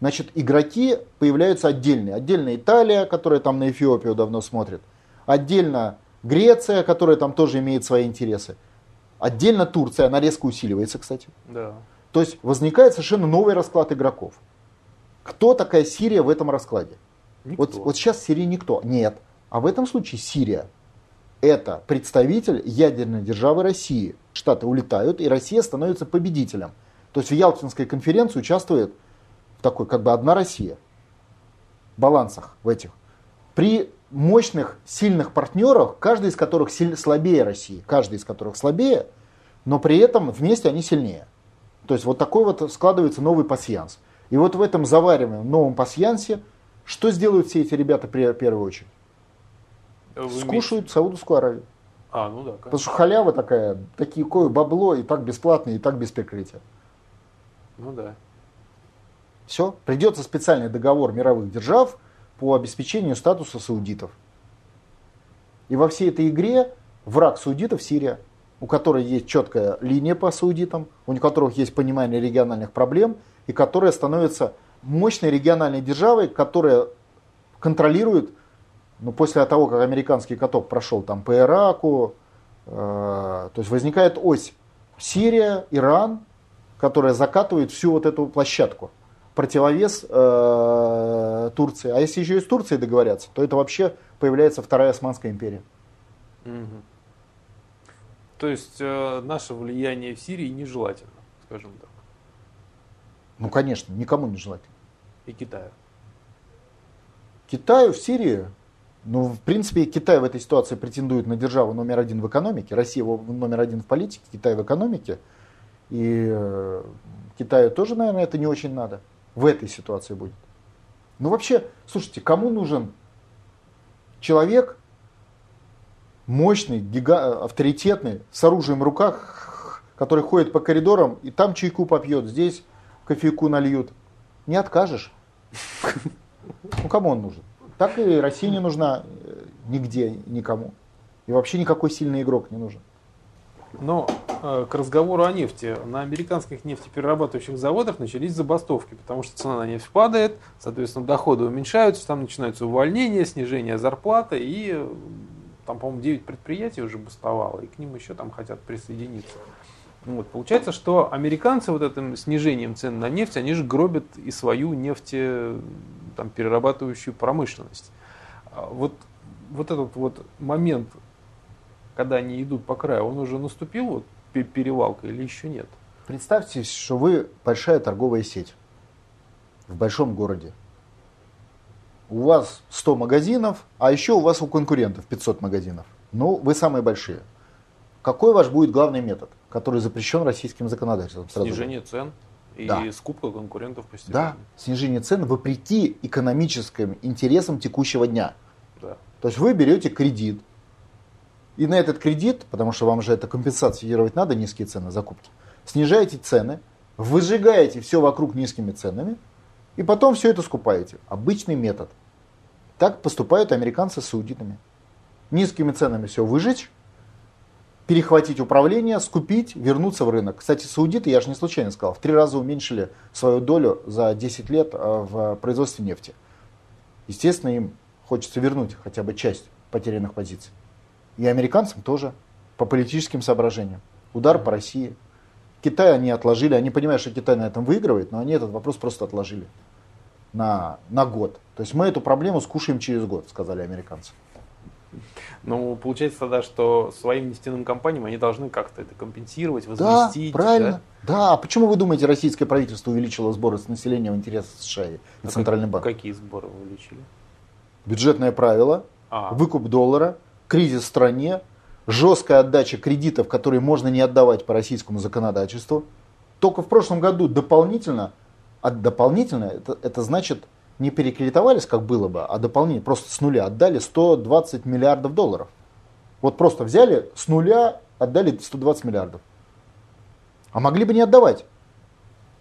Значит, игроки появляются отдельные. Отдельно Италия, которая там на Эфиопию давно смотрит. Отдельно Греция, которая там тоже имеет свои интересы. Отдельно Турция, она резко усиливается, кстати. Да. То есть возникает совершенно новый расклад игроков. Кто такая Сирия в этом раскладе? Вот, вот сейчас Сирия никто. Нет. А в этом случае Сирия это представитель ядерной державы России. Штаты улетают, и Россия становится победителем. То есть в Ялтинской конференции участвует такой как бы одна Россия. Балансах в этих. При мощных, сильных партнерах, каждый из которых силь, слабее России, каждый из которых слабее, но при этом вместе они сильнее. То есть вот такой вот складывается новый пасьянс. И вот в этом завариваемом новом пасьянсе, что сделают все эти ребята при первую очередь? Вы Скушают имеете? Саудовскую Аравию. А, ну да. Конечно. Потому что халява такая, такие кое бабло, и так бесплатно, и так без прикрытия. Ну да. Все, придется специальный договор мировых держав по обеспечению статуса саудитов. И во всей этой игре враг саудитов Сирия, у которой есть четкая линия по саудитам, у которых есть понимание региональных проблем, и которая становится мощной региональной державой, которая контролирует, ну, после того, как американский каток прошел там по Ираку, э, то есть возникает ось Сирия, Иран, которая закатывает всю вот эту площадку противовес э, Турции. А если еще и с Турцией договорятся, то это вообще появляется вторая Османская империя. Угу. То есть э, наше влияние в Сирии нежелательно, скажем так. Ну, конечно, никому не желательно. И Китаю. Китаю в Сирии, ну, в принципе, Китай в этой ситуации претендует на державу номер один в экономике, Россия номер один в политике, Китай в экономике. И э, Китаю тоже, наверное, это не очень надо в этой ситуации будет. Ну вообще, слушайте, кому нужен человек мощный, гига, авторитетный, с оружием в руках, который ходит по коридорам и там чайку попьет, здесь кофейку нальют. Не откажешь. Ну кому он нужен? Так и Россия не нужна э, нигде, никому. И вообще никакой сильный игрок не нужен. Но э, к разговору о нефти. На американских нефтеперерабатывающих заводах начались забастовки, потому что цена на нефть падает, соответственно, доходы уменьшаются, там начинаются увольнения, снижение зарплаты, и там, по-моему, 9 предприятий уже бастовало, и к ним еще там хотят присоединиться. Вот. Получается, что американцы вот этим снижением цен на нефть, они же гробят и свою нефтеперерабатывающую промышленность. А вот, вот этот вот момент когда они идут по краю, он уже наступил, вот перевалка или еще нет? Представьте, что вы большая торговая сеть в большом городе. У вас 100 магазинов, а еще у вас у конкурентов 500 магазинов. Ну, вы самые большие. Какой ваш будет главный метод, который запрещен российским законодательством? Снижение цен и да. скупка конкурентов постепенно. Да, снижение цен вопреки экономическим интересам текущего дня. Да. То есть вы берете кредит, и на этот кредит, потому что вам же это компенсировать надо, низкие цены закупки, снижаете цены, выжигаете все вокруг низкими ценами, и потом все это скупаете. Обычный метод. Так поступают американцы с саудитами. Низкими ценами все выжечь, перехватить управление, скупить, вернуться в рынок. Кстати, саудиты, я же не случайно сказал, в три раза уменьшили свою долю за 10 лет э, в производстве нефти. Естественно, им хочется вернуть хотя бы часть потерянных позиций. И американцам тоже, по политическим соображениям. Удар по России. Китай они отложили, они понимают, что Китай на этом выигрывает, но они этот вопрос просто отложили на, на год. То есть мы эту проблему скушаем через год, сказали американцы. Ну, получается тогда, что своим нефтяным компаниям они должны как-то это компенсировать, возместить. Да, правильно. Да? да, а почему вы думаете, российское правительство увеличило сборы с населения в интересах США и а Центральный банк? Какие сборы увеличили? Бюджетное правило, а. выкуп доллара, кризис в стране, жесткая отдача кредитов, которые можно не отдавать по российскому законодательству. Только в прошлом году дополнительно, а дополнительно это, это значит не перекредитовались, как было бы, а дополнительно просто с нуля отдали 120 миллиардов долларов. Вот просто взяли с нуля, отдали 120 миллиардов. А могли бы не отдавать.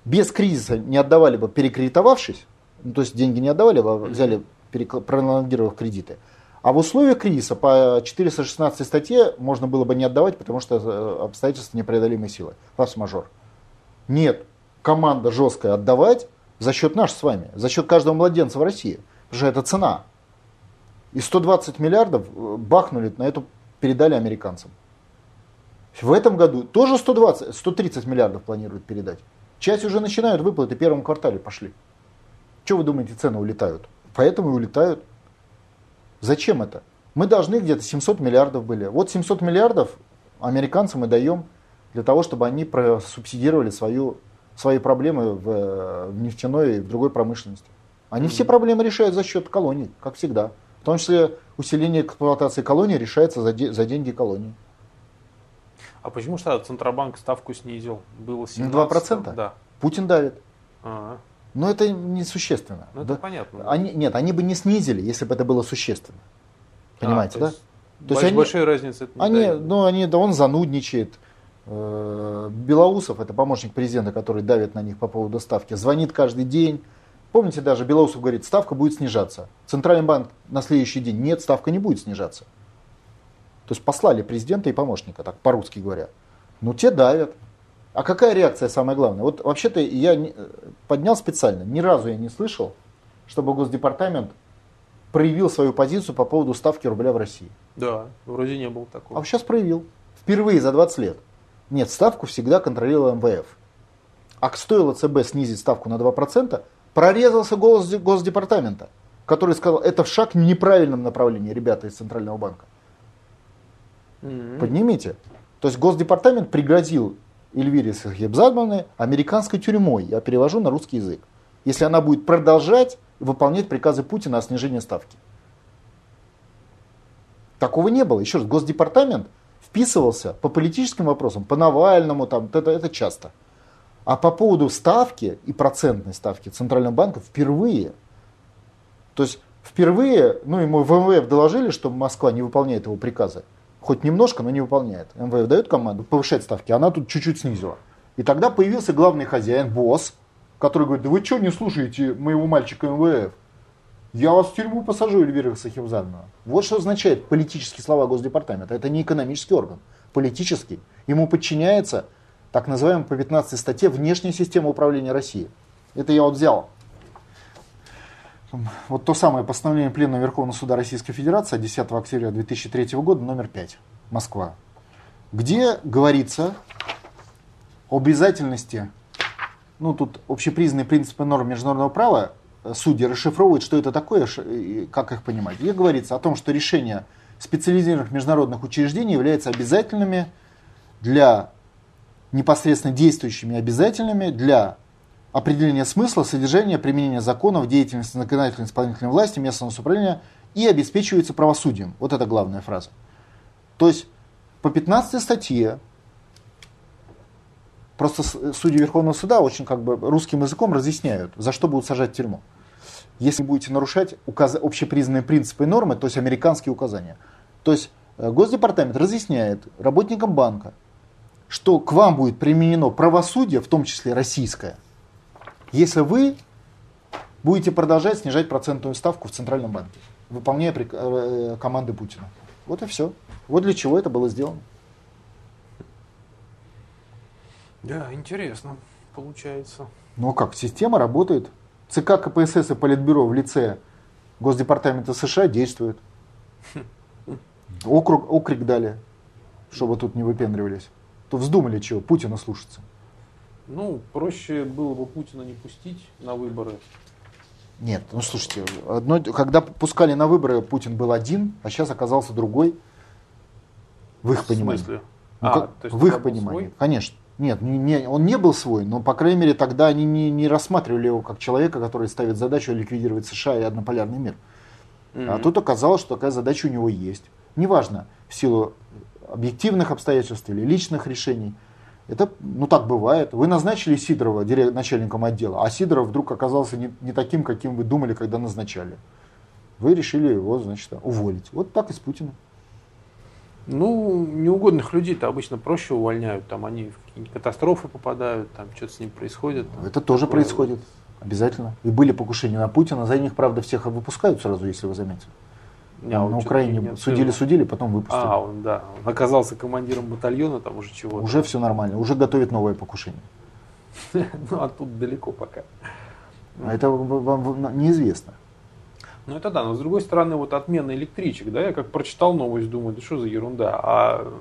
Без кризиса не отдавали бы, перекредитовавшись, ну, то есть деньги не отдавали, а взяли, пролонгировав кредиты. А в условиях кризиса по 416 статье можно было бы не отдавать, потому что э, обстоятельства непреодолимой силы. Форс-мажор. Нет, команда жесткая отдавать, за счет наш с вами, за счет каждого младенца в России. Потому что это цена. И 120 миллиардов э, бахнули на эту, передали американцам. В этом году тоже 120, 130 миллиардов планируют передать. Часть уже начинают выплаты, в первом квартале пошли. Что вы думаете, цены улетают? Поэтому и улетают. Зачем это? Мы должны где-то 700 миллиардов были. Вот 700 миллиардов американцам мы даем для того, чтобы они субсидировали свою свои проблемы в, в нефтяной и в другой промышленности. Они все проблемы решают за счет колоний, как всегда. В том числе усиление эксплуатации колоний решается за, де, за деньги колонии. А почему что Центробанк ставку снизил? Было 17, 2%? Да. Путин давит. А-а. Но это несущественно. Ну, это да? понятно. Они, нет, они бы не снизили, если бы это было существенно. Понимаете, а, то да? То есть, большой они, разницы это не они, ну, они, да он занудничает. Э, Белоусов, это помощник президента, который давит на них по поводу ставки, звонит каждый день. Помните, даже Белоусов говорит, ставка будет снижаться. Центральный банк на следующий день, нет, ставка не будет снижаться. То есть послали президента и помощника, так по-русски говоря. Ну, те давят. А какая реакция самая главная? Вот вообще-то я поднял специально, ни разу я не слышал, чтобы Госдепартамент проявил свою позицию по поводу ставки рубля в России. Да, вроде не было такого. А сейчас проявил. Впервые за 20 лет. Нет, ставку всегда контролировал МВФ. А стоило ЦБ снизить ставку на 2%, прорезался голос Госдепартамента, который сказал, это шаг в неправильном направлении, ребята из Центрального банка. Mm-hmm. Поднимите. То есть Госдепартамент пригрозил Эльвире Сахибзадмане американской тюрьмой, я перевожу на русский язык, если она будет продолжать выполнять приказы Путина о снижении ставки. Такого не было. Еще раз, Госдепартамент вписывался по политическим вопросам, по Навальному, там, это, это часто. А по поводу ставки и процентной ставки Центрального банка впервые, то есть впервые, ну ему в МВФ доложили, что Москва не выполняет его приказы, хоть немножко, но не выполняет. МВФ дает команду повышать ставки, она тут чуть-чуть снизила. И тогда появился главный хозяин, босс, который говорит, да вы что не слушаете моего мальчика МВФ? Я вас в тюрьму посажу, Эльвира Сахимзадовна. Вот что означает политические слова Госдепартамента. Это не экономический орган, политический. Ему подчиняется так называемая по 15 статье внешняя система управления России. Это я вот взял. Вот то самое постановление Пленума Верховного Суда Российской Федерации 10 октября 2003 года, номер 5, Москва, где говорится об обязательности, ну тут общепризнанные принципы норм международного права судьи расшифровывают, что это такое, как их понимать. Где говорится о том, что решения специализированных международных учреждений являются обязательными для непосредственно действующими обязательными для определения смысла, содержания, применения законов, деятельности законодательной исполнительной власти, местного самоуправления и обеспечивается правосудием. Вот это главная фраза. То есть по 15 статье просто судьи Верховного суда очень как бы русским языком разъясняют, за что будут сажать в тюрьму. Если будете нарушать указ... общепризнанные принципы и нормы, то есть американские указания. То есть э, Госдепартамент разъясняет работникам банка, что к вам будет применено правосудие, в том числе российское, если вы будете продолжать снижать процентную ставку в Центральном банке, выполняя э, команды Путина. Вот и все. Вот для чего это было сделано. Да, интересно получается. Ну а как, система работает. ЦК КПСС и Политбюро в лице Госдепартамента США действует. Округ, окрик дали, чтобы тут не выпендривались. То вздумали чего, Путина слушаться. Ну, проще было бы Путина не пустить на выборы. Нет, ну слушайте, одно, когда пускали на выборы, Путин был один, а сейчас оказался другой. В их понимании. В смысле? Ну, а, как, в их понимании, свой? конечно. Нет, не, не, он не был свой, но, по крайней мере, тогда они не, не рассматривали его как человека, который ставит задачу ликвидировать США и однополярный мир. Mm-hmm. А тут оказалось, что такая задача у него есть. Неважно, в силу объективных обстоятельств или личных решений. Это, ну так бывает. Вы назначили Сидорова начальником отдела, а Сидоров вдруг оказался не, не таким, каким вы думали, когда назначали. Вы решили его, значит, уволить. Вот так и с Путиным. Ну, неугодных людей-то обычно проще увольняют, там они в какие-нибудь катастрофы попадают, там что-то с ним происходит. Там, Это тоже такое... происходит, обязательно. И были покушения на Путина, за них, правда, всех выпускают сразу, если вы заметили. Не, на Украине судили-судили, потом выпустили. А, он, да, он оказался командиром батальона, там уже чего. Уже все нормально, уже готовит новое покушение. [LAUGHS] Ну, а тут далеко пока. А это вам неизвестно. Ну это да, но с другой стороны, вот отмена электричек, да, я как прочитал новость, думаю, да что за ерунда, а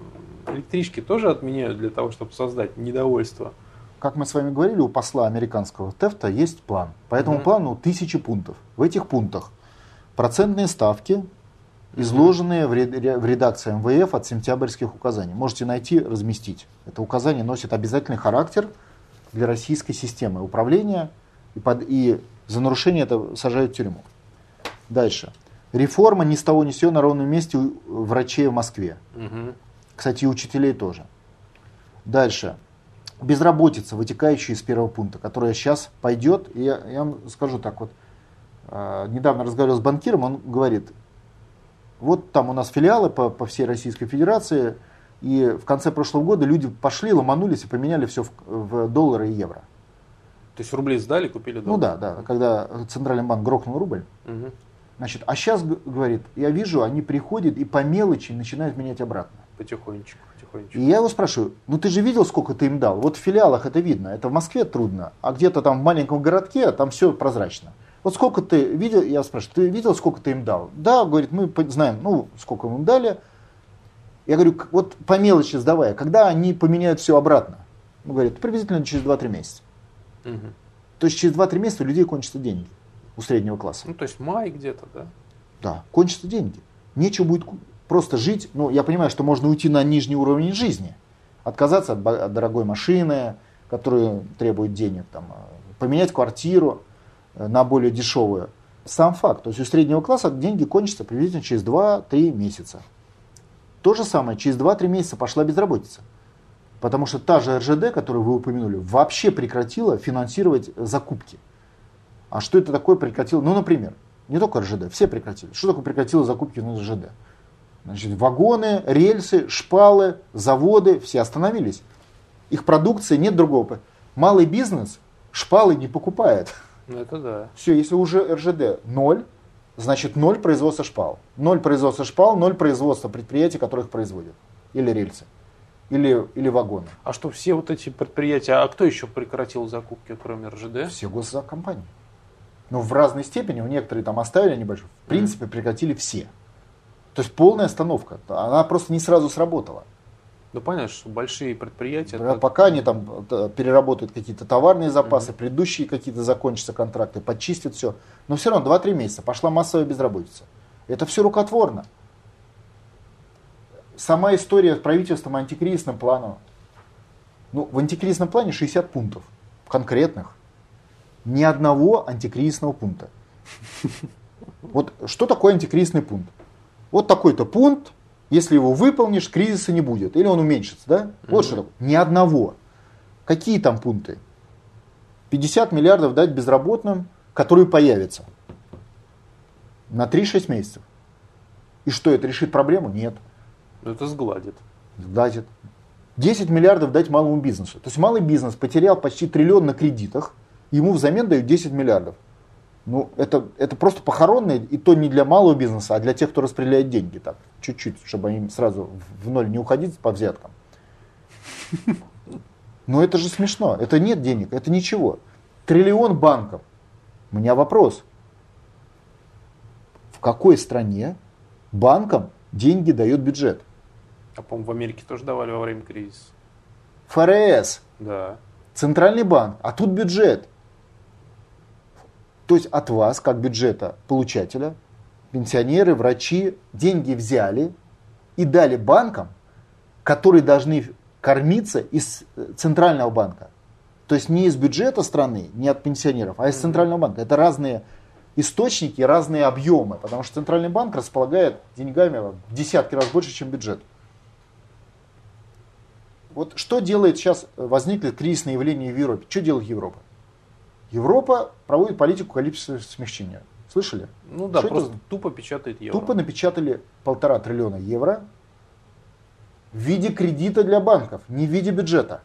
электрички тоже отменяют для того, чтобы создать недовольство. Как мы с вами говорили, у посла американского ТЕФТа есть план. По этому mm-hmm. плану тысячи пунктов. В этих пунктах процентные ставки, изложенные в редакции МВФ от сентябрьских указаний. Можете найти, разместить. Это указание носит обязательный характер для российской системы управления, и, под, и за нарушение это сажают в тюрьму. Дальше. Реформа ни с того ни с сего на ровном месте у врачей в Москве. Угу. Кстати, и учителей тоже. Дальше. Безработица, вытекающая из первого пункта, которая сейчас пойдет. И я, я вам скажу так вот. Э, недавно разговаривал с банкиром, он говорит, вот там у нас филиалы по, по всей Российской Федерации, и в конце прошлого года люди пошли, ломанулись и поменяли все в, в доллары и евро. То есть рубли сдали, купили доллары? Ну да, да. Когда Центральный банк грохнул рубль, угу. Значит, а сейчас, говорит, я вижу, они приходят и по мелочи начинают менять обратно. Потихонечку, потихонечку. И я его спрашиваю, ну ты же видел, сколько ты им дал? Вот в филиалах это видно, это в Москве трудно, а где-то там в маленьком городке там все прозрачно. Вот сколько ты видел, я спрашиваю, ты видел, сколько ты им дал? Да, говорит, мы знаем, ну, сколько им дали. Я говорю, вот по мелочи сдавая, когда они поменяют все обратно? Он говорит, приблизительно через 2-3 месяца. Угу. То есть через 2-3 месяца у людей кончатся деньги у среднего класса. Ну, то есть май где-то, да? Да, кончатся деньги. Нечего будет просто жить. Ну, я понимаю, что можно уйти на нижний уровень жизни, отказаться от, от дорогой машины, которая требует денег, там, э, поменять квартиру э, на более дешевую. Сам факт. То есть у среднего класса деньги кончатся приблизительно через 2-3 месяца. То же самое, через 2-3 месяца пошла безработица. Потому что та же РЖД, которую вы упомянули, вообще прекратила финансировать закупки. А что это такое прекратило? Ну, например, не только РЖД, все прекратили. Что такое прекратило закупки на РЖД? Значит, вагоны, рельсы, шпалы, заводы, все остановились. Их продукции нет другого. Малый бизнес шпалы не покупает. Ну, это да. Все, если уже РЖД ноль, значит ноль производства шпал. Ноль производства шпал, ноль производства предприятий, которые их производят. Или рельсы. Или, или вагоны. А что, все вот эти предприятия, а кто еще прекратил закупки, кроме РЖД? Все госзакомпании но в разной степени, у некоторых там оставили небольшой, в принципе прекратили все. То есть полная остановка, она просто не сразу сработала. Ну понятно, что большие предприятия. Да, Пока они там э, переработают какие-то товарные запасы, mm предыдущие какие-то закончатся контракты, подчистят все. Но все равно 2-3 месяца пошла массовая безработица. Это все рукотворно. Сама история с правительством антикризисным планом. Ну, в антикризисном плане 60 пунктов конкретных ни одного антикризисного пункта. [LAUGHS] Вот что такое антикризисный пункт? Вот такой-то пункт, Если его выполнишь, кризиса не будет. Или он уменьшится, да? Mm-hmm. Вот что такое. Ни одного. Какие там пункты? 50 миллиардов дать безработным, которые появятся. На 3-6 месяцев. И что, это решит проблему? Нет. Это сгладит. Сгладит. 10 миллиардов дать малому бизнесу. То есть малый бизнес потерял почти триллион на кредитах, ему взамен дают 10 миллиардов. Ну, это, это просто похоронное, и то не для малого бизнеса, а для тех, кто распределяет деньги так, чуть-чуть, чтобы они сразу в ноль не уходить по взяткам. Но это же смешно, это нет денег, это ничего. Триллион банков. У меня вопрос. В какой стране банкам деньги дает бюджет? А, по-моему, в Америке тоже давали во время кризиса. ФРС. Да. Центральный банк. А тут бюджет. То есть от вас, как бюджета получателя, пенсионеры, врачи деньги взяли и дали банкам, которые должны кормиться из э, центрального банка. То есть не из бюджета страны, не от пенсионеров, а из центрального банка. Это разные источники, разные объемы, потому что центральный банк располагает деньгами в десятки раз больше, чем бюджет. Вот что делает сейчас, э, возникли кризисные явления в Европе? Что делает Европа? Европа проводит политику количественного смягчения. Слышали? Ну да, что просто это? тупо печатает евро. Тупо напечатали полтора триллиона евро в виде кредита для банков, не в виде бюджета,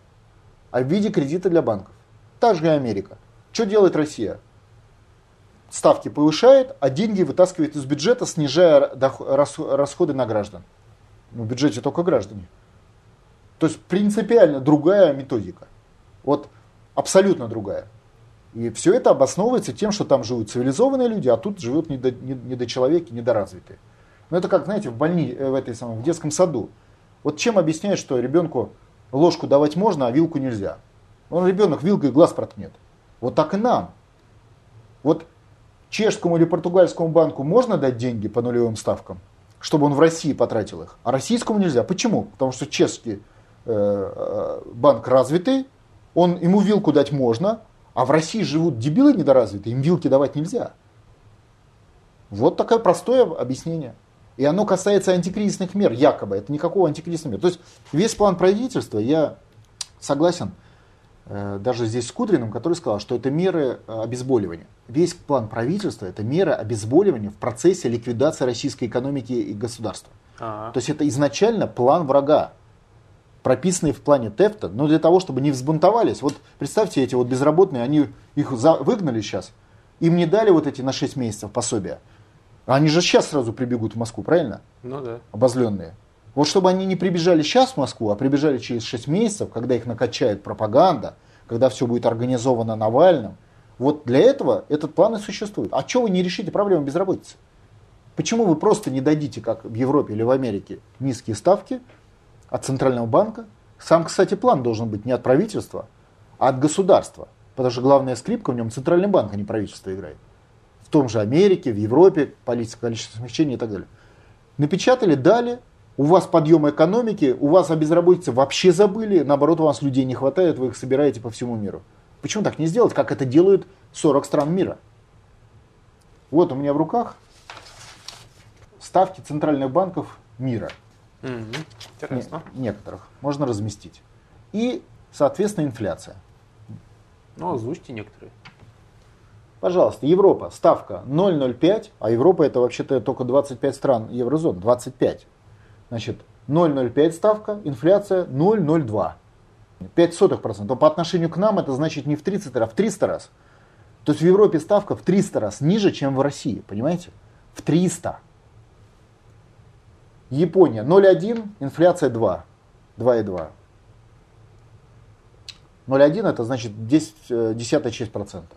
а в виде кредита для банков. Так же и Америка. Что делает Россия? Ставки повышает, а деньги вытаскивает из бюджета, снижая расходы на граждан. Ну, в бюджете только граждане. То есть принципиально другая методика. Вот абсолютно другая. И все это обосновывается тем, что там живут цивилизованные люди, а тут живут недочеловеки, недоразвитые. Ну это как, знаете, в больни, э, в этой самой, в детском саду. Вот чем объясняют, что ребенку ложку давать можно, а вилку нельзя? Он ребенок вилкой глаз проткнет. Вот так и нам. Вот чешскому или португальскому банку можно дать деньги по нулевым ставкам, чтобы он в России потратил их, а российскому нельзя. Почему? Потому что чешский э, э банк развитый, он, ему вилку дать можно, а в России живут дебилы недоразвитые, им вилки давать нельзя. Вот такое простое объяснение. И оно касается антикризисных мер, якобы. Это никакого антикризисного мер. То есть весь план правительства, я согласен э, даже здесь с Кудриным, который сказал, что это меры э, обезболивания. Весь план правительства это меры обезболивания в процессе ликвидации российской экономики и государства. А-а. То есть это изначально план врага прописанные в плане ТЭФТа, но для того, чтобы не взбунтовались. Вот представьте, эти вот безработные, они их за, выгнали сейчас, им не дали вот эти на 6 месяцев пособия. Они же сейчас сразу прибегут в Москву, правильно? Ну да. Обозленные. Вот чтобы они не прибежали сейчас в Москву, а прибежали через 6 месяцев, когда их накачает пропаганда, когда все будет организовано Навальным, вот для этого этот план и существует. А что вы не решите проблему безработицы? Почему вы просто не дадите, как в Европе или в Америке, низкие ставки, от Центрального банка. Сам, кстати, план должен быть не от правительства, а от государства. Потому что главная скрипка в нем Центральный банк, а не правительство играет. В том же Америке, в Европе, политика количества смягчения и так далее. Напечатали, дали, у вас подъем экономики, у вас о безработице вообще забыли, наоборот, у вас людей не хватает, вы их собираете по всему миру. Почему так не сделать, как это делают 40 стран мира? Вот у меня в руках ставки центральных банков мира – Mm-hmm. Интересно. Не, некоторых. Можно разместить. И, соответственно, инфляция. Ну, озвучьте некоторые. Пожалуйста, Европа, ставка 0,05, а Европа это вообще-то только 25 стран еврозоны, 25. Значит, 0,05 ставка, инфляция 0,02. 0,05%. Но по отношению к нам это значит не в 30 раз, а в 300 раз. То есть в Европе ставка в 300 раз ниже, чем в России, понимаете? В 300. Япония 0,1, инфляция 2, 2,2. 0,1 это значит 10, э, десятая часть процента.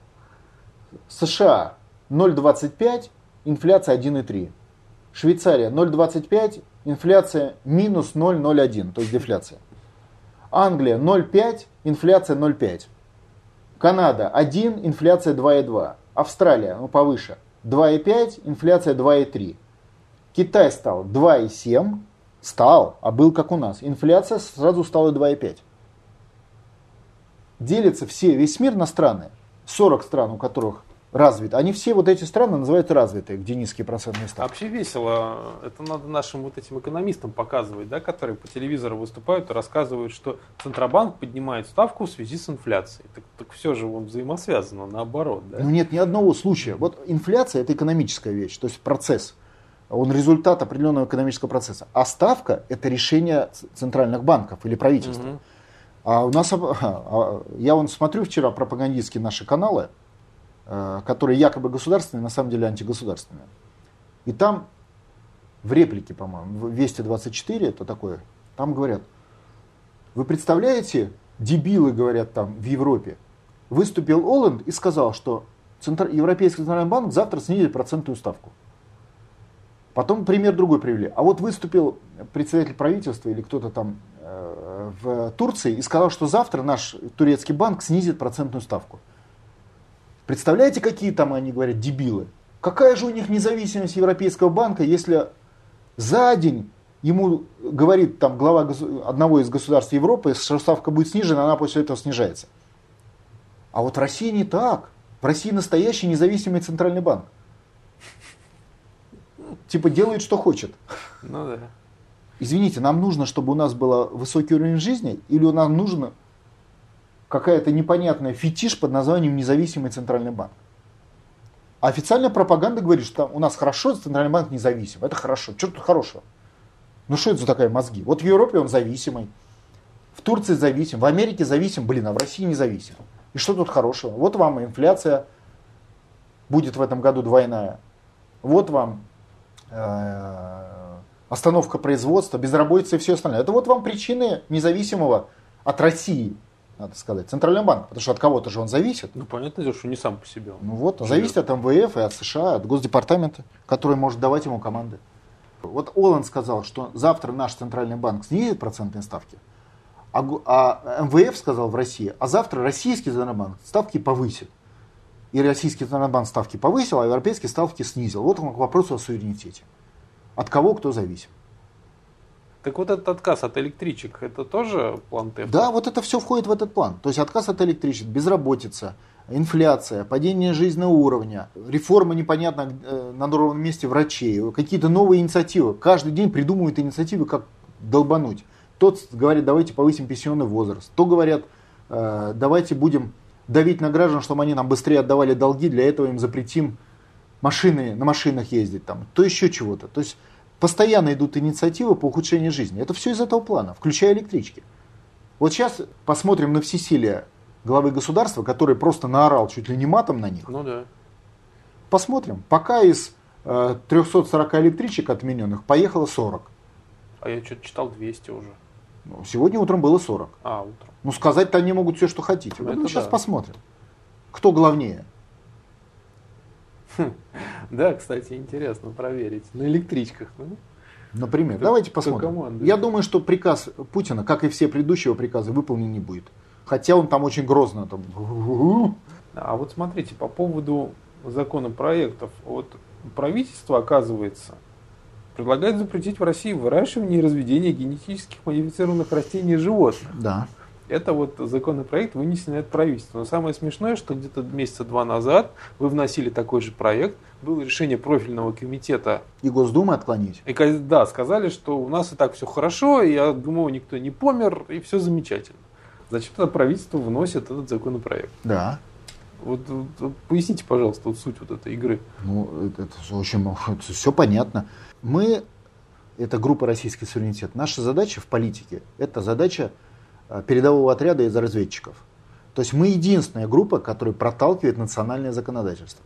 США 0,25, инфляция 1,3. Швейцария 0,25, инфляция минус 0,01, то есть дефляция. Англия 0,5, инфляция 0,5. Канада 1, инфляция 2,2. Австралия, ну повыше, 2,5, инфляция 2,3. Китай стал 2,7, стал, а был как у нас. Инфляция сразу стала 2,5. Делится все, весь мир на страны. 40 стран, у которых развиты. Они все вот эти страны называют развитые, где низкие процентные ставки. Вообще весело. Это надо нашим вот этим экономистам показывать, да, которые по телевизору выступают и рассказывают, что Центробанк поднимает ставку в связи с инфляцией. Так, так все же он взаимосвязано, наоборот. Да? Ну нет ни одного случая. Вот инфляция это экономическая вещь, то есть процесс. Он результат определенного экономического процесса. А ставка это решение центральных банков или правительства. Угу. А у нас, [LAUGHS] а, я вон смотрю вчера пропагандистские наши каналы, Э, которые якобы государственные, на самом деле антигосударственные. И там в реплике, по-моему, в Вести 24, это такое, там говорят, вы представляете, дебилы, говорят там в Европе, выступил Оланд и сказал, что Центр... Европейский центральный банк завтра снизит процентную ставку. Потом пример другой привели. А вот выступил председатель правительства или кто-то там э, в Турции и сказал, что завтра наш турецкий банк снизит процентную ставку. Представляете, какие там, они говорят, дебилы? Какая же у них независимость Европейского банка, если за день ему говорит там глава одного из государств Европы, что ставка будет снижена, она после этого снижается. А вот в России не так. В России настоящий независимый центральный банк. Типа делает, что хочет. Ну да. Извините, нам нужно, чтобы у нас был высокий уровень жизни, или нам нужно какая-то непонятная фетиш под названием независимый центральный банк. А официальная пропаганда говорит, что у нас хорошо, центральный банк независим. Это хорошо. Что тут хорошего? Ну что это за такая мозги? Вот в Европе он зависимый, в Турции зависим, в Америке зависим, блин, а в России независим. И что тут хорошего? Вот вам инфляция будет в этом году двойная. Вот вам остановка производства, безработица и все остальное. Это вот вам причины независимого от России надо сказать, Центральный банк, потому что от кого-то же он зависит. Ну, понятно, что не сам по себе. Ну вот, живет. зависит от МВФ и от США, от Госдепартамента, который может давать ему команды. Вот Оланд сказал, что завтра наш Центральный банк снизит процентные ставки, а, а МВФ сказал в России, а завтра российский Центральный банк ставки повысит. И российский Центральный банк ставки повысил, а европейские ставки снизил. Вот он к вопросу о суверенитете. От кого кто зависит. Так вот этот отказ от электричек, это тоже план ТЭФ? Да, вот это все входит в этот план. То есть отказ от электричек, безработица, инфляция, падение жизненного уровня, реформа непонятно э, на ровном месте врачей, какие-то новые инициативы. Каждый день придумывают инициативы, как долбануть. Тот говорит, давайте повысим пенсионный возраст. То говорят, э, давайте будем давить на граждан, чтобы они нам быстрее отдавали долги, для этого им запретим машины, на машинах ездить, там, то еще чего-то. То есть Постоянно идут инициативы по ухудшению жизни. Это все из этого плана, включая электрички. Вот сейчас посмотрим на всесилие главы государства, который просто наорал чуть ли не матом на них. Ну да. Посмотрим. Пока из э, 340 электричек отмененных поехало 40. А я что-то читал 200 уже. Ну, сегодня утром было 40. А, утром. Ну, сказать-то они могут все, что хотите. Ну сейчас да. посмотрим. Кто главнее? Да, кстати, интересно проверить. На электричках. Ну, Например, это давайте посмотрим. Я думаю, что приказ Путина, как и все предыдущие приказы, выполнен не будет. Хотя он там очень грозно. Там... А вот смотрите, по поводу законопроектов. Вот правительство, оказывается, предлагает запретить в России выращивание и разведение генетических модифицированных растений и животных. Да. Это вот законопроект, вынесенный от правительства. Но самое смешное, что где-то месяца два назад вы вносили такой же проект, было решение профильного комитета. И Госдумы отклонить. И, да, сказали, что у нас и так все хорошо, и я думаю, никто не помер, и все замечательно. Зачем тогда правительство вносит этот законопроект? Да. Вот, вот поясните, пожалуйста, вот суть вот этой игры. Ну, это, это очень [LAUGHS] это все понятно. Мы, это группа «Российский суверенитет», наша задача в политике, это задача передового отряда из разведчиков. То есть мы единственная группа, которая проталкивает национальное законодательство.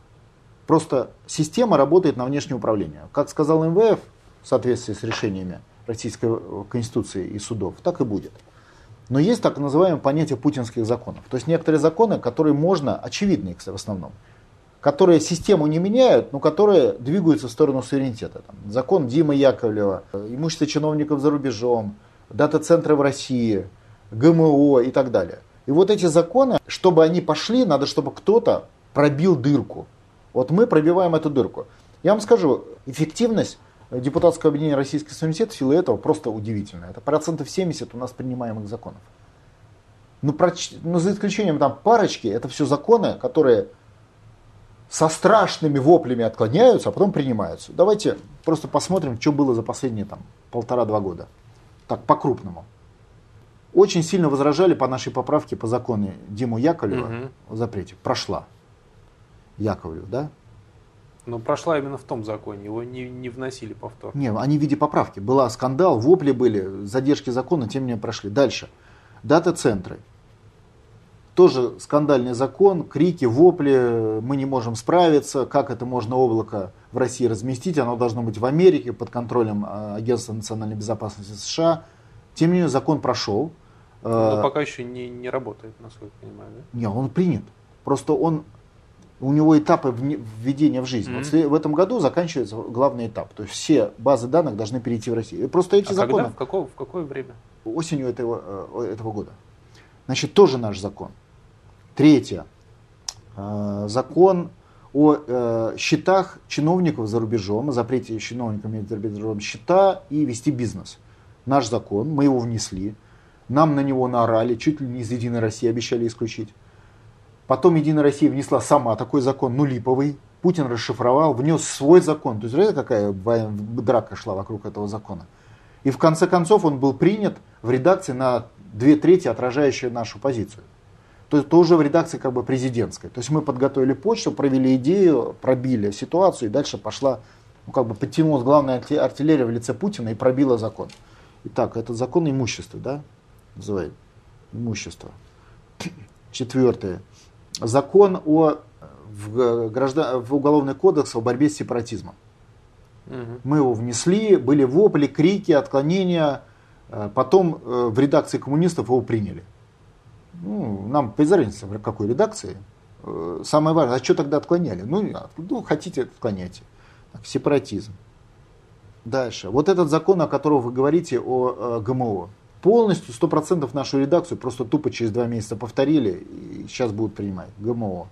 Просто система работает на внешнее управление. Как сказал МВФ, в соответствии с решениями Российской э, Конституции и судов, так и будет. Но есть так называемое понятие путинских законов. То есть некоторые законы, которые можно, очевидные в основном, которые систему не меняют, но которые двигаются в сторону суверенитета. Там, закон Димы Яковлева, э, имущество чиновников за рубежом, дата-центры в России – ГМО и так далее. И вот эти законы, чтобы они пошли, надо, чтобы кто-то пробил дырку. Вот мы пробиваем эту дырку. Я вам скажу, эффективность депутатского объединения Российский суверенитет в силу этого просто удивительная. Это процентов 70 у нас принимаемых законов. Ну, про, ну, за исключением там парочки, это все законы, которые со страшными воплями отклоняются, а потом принимаются. Давайте просто посмотрим, что было за последние там полтора-два года. Так, по-крупному. Очень сильно возражали по нашей поправке по закону Диму Яковлева угу. о запрете. Прошла. Яковлев, да? Но прошла именно в том законе, его не, не вносили повтор. Не, они в виде поправки. Была скандал, вопли были, задержки закона, тем не менее прошли. Дальше. Дата-центры. Тоже скандальный закон, крики, вопли, мы не можем справиться, как это можно облако в России разместить, оно должно быть в Америке под контролем а, Агентства национальной безопасности США. Тем не менее, закон прошел. Но пока еще не, не работает, насколько я понимаю, да? Не, он принят. Просто он у него этапы введения в жизнь. Mm-hmm. Вот в этом году заканчивается главный этап. То есть все базы данных должны перейти в Россию. Просто эти а законы... Когда? В, какое, в какое время? Осенью этого, э, этого года. Значит, тоже наш закон. Третье. Э, закон о э, счетах чиновников за рубежом, о запрете чиновникам иметь за рубежом счета и вести бизнес. Наш закон, мы его внесли. Нам на него наорали, чуть ли не из Единой России обещали исключить. Потом Единая Россия внесла сама такой закон, ну липовый. Путин расшифровал, внес свой закон. То есть, знаете, какая драка шла вокруг этого закона. И в конце концов он был принят в редакции на две трети, отражающая нашу позицию. То есть тоже в редакции как бы президентской. То есть мы подготовили почту, провели идею, пробили ситуацию, и дальше пошла, ну как бы подтянулась главная артиллерия в лице Путина и пробила закон. Итак, этот закон имущества, да, называют имущество. Четвертое закон о, в, граждан, в Уголовный кодекс о борьбе с сепаратизмом. Угу. Мы его внесли, были вопли, крики, отклонения. Э, потом э, в редакции коммунистов его приняли. Ну, нам без разницы, в какой редакции. Э, самое важное, а что тогда отклоняли? Ну, ну хотите, отклоняйте. Так, сепаратизм. Дальше. Вот этот закон, о котором вы говорите, о ГМО полностью, сто процентов нашу редакцию просто тупо через два месяца повторили и сейчас будут принимать. ГМО.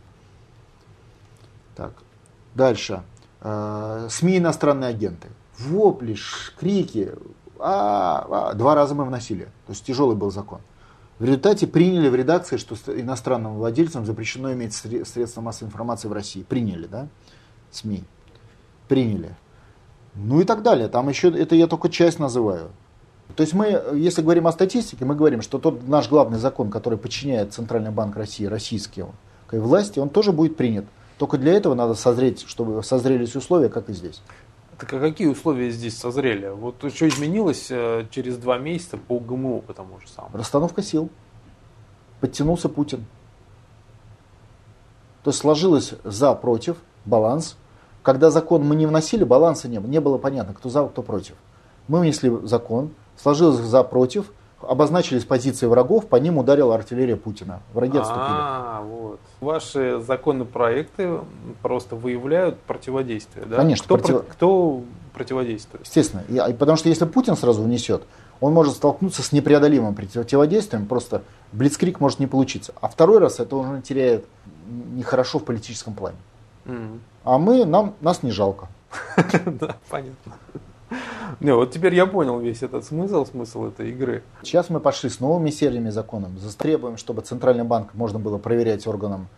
Так, дальше. Э, СМИ иностранные агенты. Вопли, крики. А, а, два раза мы вносили. То есть тяжелый был закон. В результате приняли в редакции, что иностранным владельцам запрещено иметь средства массовой информации в России. Приняли, да? СМИ. Приняли. Ну и так далее. Там еще, это я только часть называю. То есть мы, если говорим о статистике, мы говорим, что тот наш главный закон, который подчиняет Центральный банк России российским власти, он тоже будет принят. Только для этого надо созреть, чтобы созрелись условия, как и здесь. Так а какие условия здесь созрели? Вот что изменилось э, через два месяца по ГМО по тому же самому? Расстановка сил. Подтянулся Путин. То есть сложилось за, против, баланс. Когда закон мы не вносили, баланса не было. Не было понятно, кто за, кто против. Мы внесли закон, сложилось за против, обозначились позиции врагов, по ним ударила артиллерия Путина. Враги отступили. А, вот. Ваши законопроекты просто выявляют противодействие, да? Конечно. Кто, против... кто противодействует? Естественно. И, потому что если Путин сразу внесет, он может столкнуться с непреодолимым противодействием, просто блицкрик может не получиться. А второй раз это уже теряет нехорошо в политическом плане. А мы, нам, нас не жалко. [LAUGHS] Да, понятно. Не, вот теперь я понял весь этот смысл, смысл этой игры. Сейчас мы пошли с новыми сериями законов. Требуем, чтобы Центральный банк можно было проверять органам,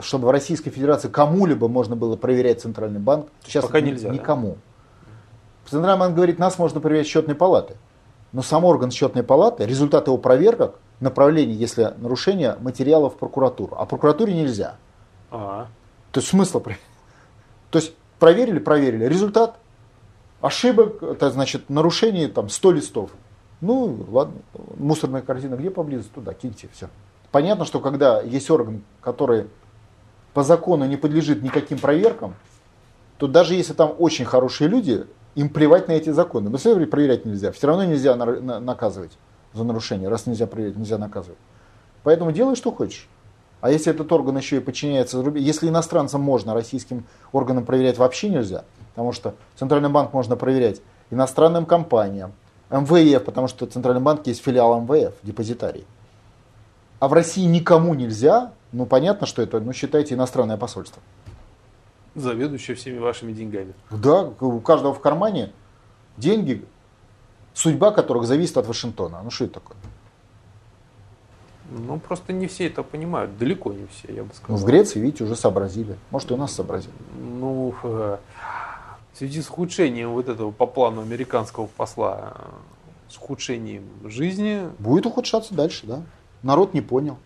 чтобы в Российской Федерации кому-либо можно было проверять Центральный банк. Сейчас Пока нельзя. Никому. Да? Центральный банк говорит, нас можно проверять счетной палаты. Но сам орган счетной палаты, результат его проверок, направление, если нарушение материалов в прокуратуру. А прокуратуре нельзя. А-а. То есть смысл. [LAUGHS] То есть проверили, проверили. Результат Ошибок, это значит нарушений там 100 листов. Ну, ладно, мусорная корзина где поблизости, туда киньте, все. Понятно, что когда есть орган, который по закону не подлежит никаким проверкам, то даже если там очень хорошие люди, им плевать на эти законы. Но все проверять нельзя. Все равно нельзя наказывать за нарушение. Раз нельзя проверять, нельзя наказывать. Поэтому делай, что хочешь. А если этот орган еще и подчиняется, если иностранцам можно, российским органам проверять вообще нельзя, потому что Центральный банк можно проверять иностранным компаниям, МВФ, потому что Центральный банк есть филиал МВФ, депозитарий. А в России никому нельзя, ну понятно, что это, ну считайте, иностранное посольство. Заведующее всеми вашими деньгами. Да, у каждого в кармане деньги, судьба которых зависит от Вашингтона. Ну что это такое? Ну, просто не все это понимают, далеко не все, я бы сказал. Ну, в Греции, видите, уже сообразили. Может, и у нас сообразили. Ну, э, в связи с ухудшением вот этого по плану американского посла, с ухудшением жизни... Будет ухудшаться дальше, да. Народ не понял.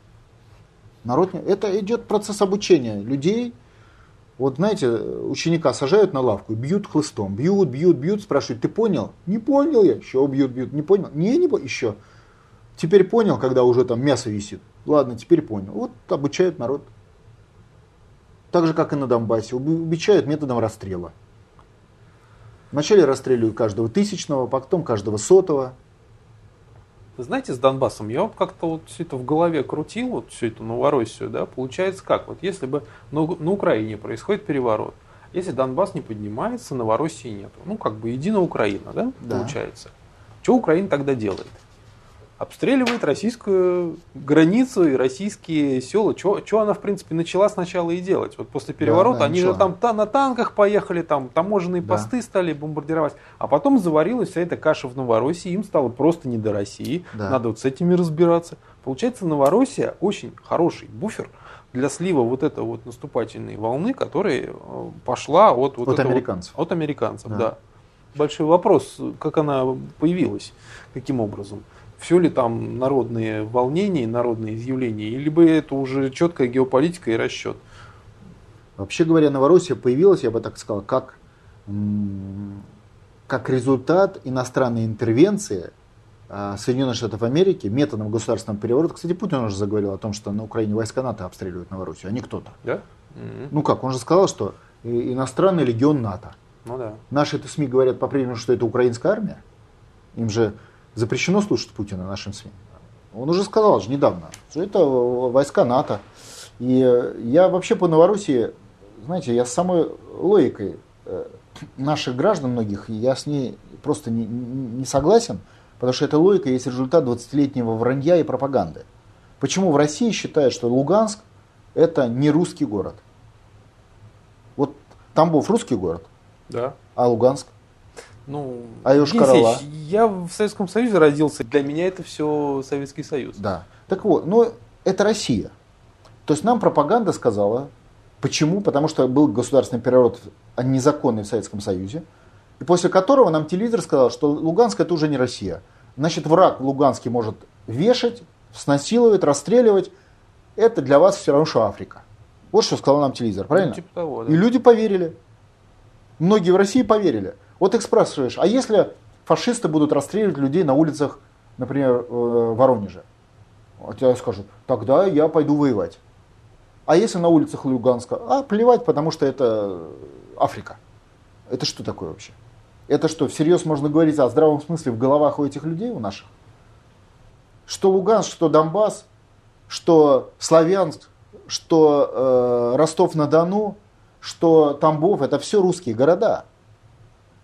Народ не... Это идет процесс обучения людей. Вот знаете, ученика сажают на лавку, бьют хлыстом, бьют, бьют, бьют, спрашивают, ты понял? Не понял я. Еще бьют, бьют. Не понял? Не, не понял. Еще. Теперь понял, когда уже там мясо висит. Ладно, теперь понял. Вот обучают народ. Так же, как и на Донбассе. Обучают методом расстрела. Вначале расстреливают каждого тысячного, потом каждого сотого. Вы знаете, с Донбассом я вот как-то вот все это в голове крутил, вот всю эту Новороссию, да, получается как? Вот если бы на, на Украине происходит переворот, если Донбасс не поднимается, Новороссии нет. Ну, как бы единая Украина, да, да. получается. Что Украина тогда делает? Обстреливает российскую границу и российские села. Что она, в принципе, начала сначала и делать. Вот после переворота да, да, они начала. же там та, на танках поехали, там таможенные да. посты стали бомбардировать. А потом заварилась вся эта каша в Новороссии, им стало просто не до России. Да. Надо вот с этими разбираться. Получается, Новороссия очень хороший буфер для слива вот этой вот наступательной волны, которая э, пошла от, вот от американцев. Вот, от американцев, да. да. Большой вопрос, как она появилась, каким образом все ли там народные волнения, народные изъявления, либо это уже четкая геополитика и расчет? Вообще говоря, Новороссия появилась, я бы так сказал, как, как результат иностранной интервенции а, Соединенных Штатов Америки методом государственного переворота. Кстати, Путин уже заговорил о том, что на Украине войска НАТО обстреливают Новороссию, а не кто-то. Да? Ну как, он же сказал, что иностранный легион НАТО. Ну да. Наши это СМИ говорят по-прежнему, что это украинская армия. Им же запрещено слушать Путина нашим СМИ. Он уже сказал же недавно, что это войска НАТО. И я вообще по Новороссии, знаете, я с самой логикой э, наших граждан многих, я с ней просто не, не согласен, потому что эта логика есть результат 20-летнего вранья и пропаганды. Почему в России считают, что Луганск это не русский город? Вот Тамбов русский город, да. а Луганск? Ну, а Йошкар-Ола? Я в Советском Союзе родился. Для меня это все Советский Союз. Да. Так вот, но это Россия. То есть нам пропаганда сказала, почему? Потому что был государственный переворот незаконный в Советском Союзе, и после которого нам телевизор сказал, что Луганск это уже не Россия. Значит, враг Луганский может вешать, снасиловать, расстреливать. Это для вас все равно, что Африка. Вот что сказал нам телевизор, правильно? Ну, типа того, да. И люди поверили. Многие в России поверили. Вот их спрашиваешь, а если фашисты будут расстреливать людей на улицах, например, в Воронеже? А тебе скажут, тогда я пойду воевать. А если на улицах Луганска? А, плевать, потому что это Африка. Это что такое вообще? Это что, всерьез можно говорить о здравом смысле в головах у этих людей, у наших? Что Луганск, что Донбасс, что Славянск, что э, Ростов-на-Дону, что Тамбов, это все русские города.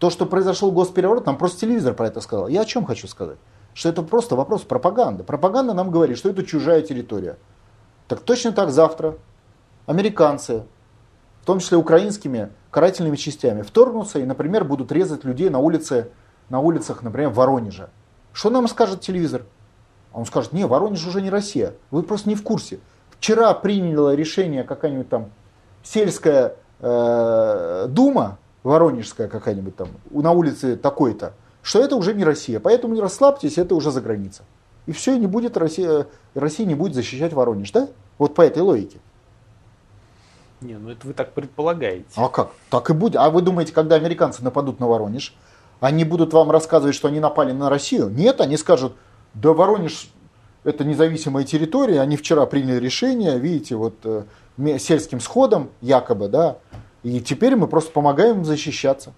То, что произошел госпереворот, нам просто телевизор про это сказал. Я о чем хочу сказать? Что это просто вопрос пропаганды. Пропаганда нам говорит, что это чужая территория. Так точно так завтра американцы, в том числе украинскими карательными частями, вторгнутся и, например, будут резать людей на, улице, на улицах, например, в Воронеже. Что нам скажет телевизор? Он скажет, не, Воронеж уже не Россия. Вы просто не в курсе. Вчера приняла решение какая-нибудь там сельская э, дума, воронежская какая-нибудь там, на улице такой-то, что это уже не Россия. Поэтому не расслабьтесь, это уже за граница. И все, не будет Россия, Россия не будет защищать Воронеж, да? Вот по этой логике. Не, ну это вы так предполагаете. А как? Так и будет. А вы думаете, когда американцы нападут на Воронеж, они будут вам рассказывать, что они напали на Россию? Нет, они скажут, да Воронеж это независимая территория, они вчера приняли решение, видите, вот э, сельским сходом якобы, да, и теперь мы просто помогаем им защищаться.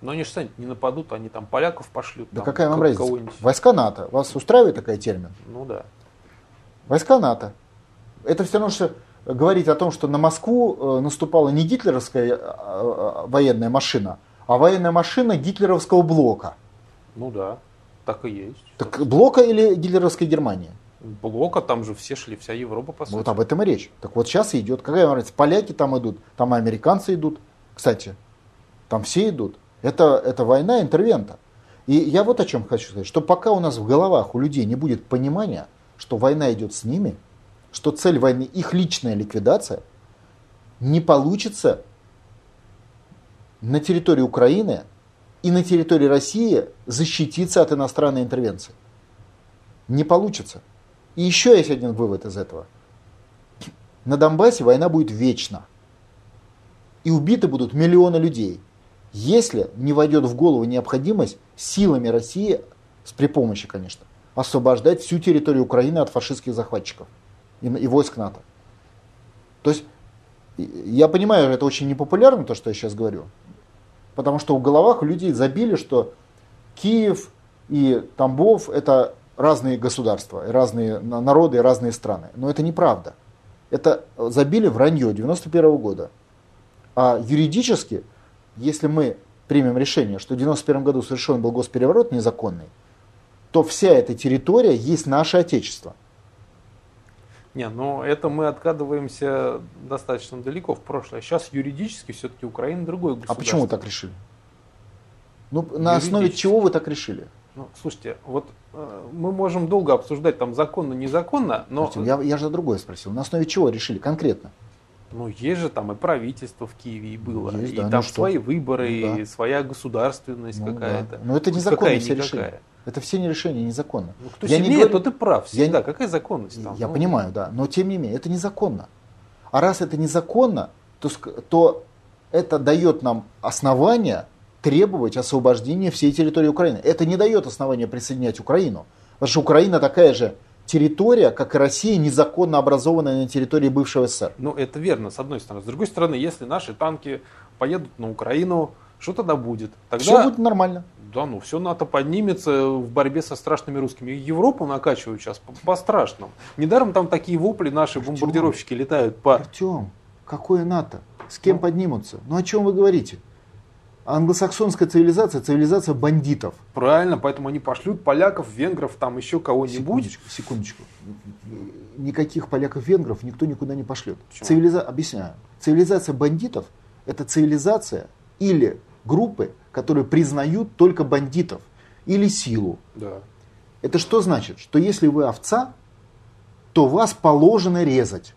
Но они же сами не нападут, они там поляков пошлют. Да там, какая вам разница? Войска НАТО. Вас устраивает такой термин? Ну да. Войска НАТО. Это все равно, что говорить о том, что на Москву э, наступала не гитлеровская э, э, военная машина, а военная машина гитлеровского блока. Ну да, так и есть. Так блока или гитлеровской Германии? Блока, там же все шли, вся Европа, по сути. Вот об этом и речь. Так вот сейчас идет, какая разница, поляки там идут, там и американцы идут, кстати, там все идут. Это, это война интервента. И я вот о чем хочу сказать, что пока у нас в головах у людей не будет понимания, что война идет с ними, что цель войны их личная ликвидация, не получится на территории Украины и на территории России защититься от иностранной интервенции. Не получится. И еще есть один вывод из этого. На Донбассе война будет вечна. И убиты будут миллионы людей, если не войдет в голову необходимость силами России, при помощи, конечно, освобождать всю территорию Украины от фашистских захватчиков и, и войск НАТО. То есть, я понимаю, это очень непопулярно, то, что я сейчас говорю, потому что в головах людей забили, что Киев и Тамбов – это разные государства, разные народы, разные страны. Но это неправда. Это забили вранье 91 -го года. А юридически, если мы примем решение, что в 91 году совершен был госпереворот незаконный, то вся эта территория есть наше Отечество. Не, но это мы откадываемся достаточно далеко в прошлое. Сейчас юридически все-таки Украина другой государство. А почему вы так решили? Ну, на основе чего вы так решили? Ну, слушайте, вот э, мы можем долго обсуждать там законно, незаконно, но... Артем, я, я же другое спросил. На основе чего решили конкретно? Ну, есть же там и правительство в Киеве и было, есть, и да, там ну свои что? выборы, ну, да. и своя государственность ну, какая-то. Да. Но это незаконно все решения. Это все не решения незаконно. Ну, кто я сильнее, не говорю... то ты прав всегда. Я... Какая законность там? Я ну... понимаю, да. Но тем не менее, это незаконно. А раз это незаконно, то, то это дает нам основания требовать освобождения всей территории Украины. Это не дает основания присоединять Украину. Потому что Украина такая же территория, как и Россия, незаконно образованная на территории бывшего СССР. Ну, это верно, с одной стороны. С другой стороны, если наши танки поедут на Украину, что тогда будет? Тогда... Все будет нормально. Да, ну все НАТО поднимется в борьбе со страшными русскими. Европу накачивают сейчас по-страшному. Недаром там такие вопли наши Артем, бомбардировщики летают по... Артем, какое НАТО? С кем ну? поднимутся? Ну о чем вы говорите? Англосаксонская цивилизация, цивилизация бандитов. Правильно, поэтому они пошлют поляков, венгров, там еще кого-нибудь. Секундочку, секундочку. Никаких поляков-венгров никто никуда не пошлет. Цивилиза... Объясняю. Цивилизация бандитов – это цивилизация или группы, которые признают только бандитов или силу. Да. Это что значит? Что если вы овца, то вас положено резать.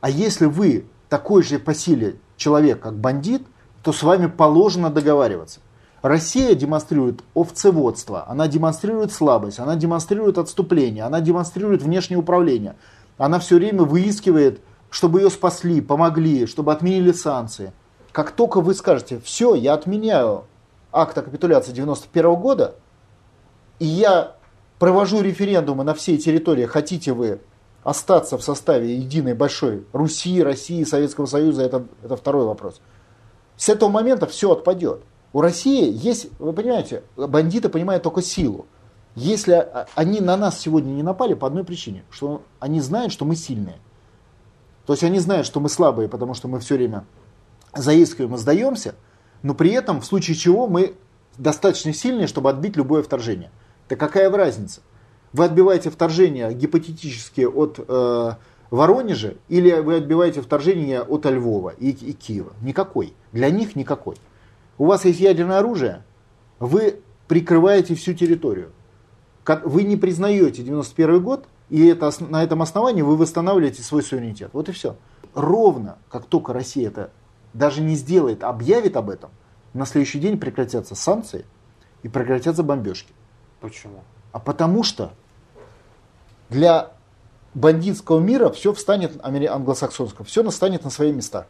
А если вы такой же по силе человек, как бандит – то с вами положено договариваться. Россия демонстрирует овцеводство, она демонстрирует слабость, она демонстрирует отступление, она демонстрирует внешнее управление. Она все время выискивает, чтобы ее спасли, помогли, чтобы отменили санкции. Как только вы скажете, все, я отменяю акт о капитуляции 91 года, и я провожу референдумы на всей территории, хотите вы остаться в составе единой большой Руси, России, Советского Союза, это, это второй вопрос. С этого момента все отпадет. У России есть, вы понимаете, бандиты понимают только силу. Если они на нас сегодня не напали по одной причине, что они знают, что мы сильные. То есть они знают, что мы слабые, потому что мы все время заискиваем и сдаемся, но при этом в случае чего мы достаточно сильные, чтобы отбить любое вторжение. Так какая разница? Вы отбиваете вторжение гипотетически от э, Воронеже или вы отбиваете вторжение от Львова и, и Киева? Никакой. Для них никакой. У вас есть ядерное оружие, вы прикрываете всю территорию. Вы не признаете 91 год, и это, на этом основании вы восстанавливаете свой суверенитет. Вот и все. Ровно, как только Россия это даже не сделает, объявит об этом, на следующий день прекратятся санкции и прекратятся бомбежки. Почему? А потому что для бандитского мира все встанет, англосаксонского, все настанет на свои места.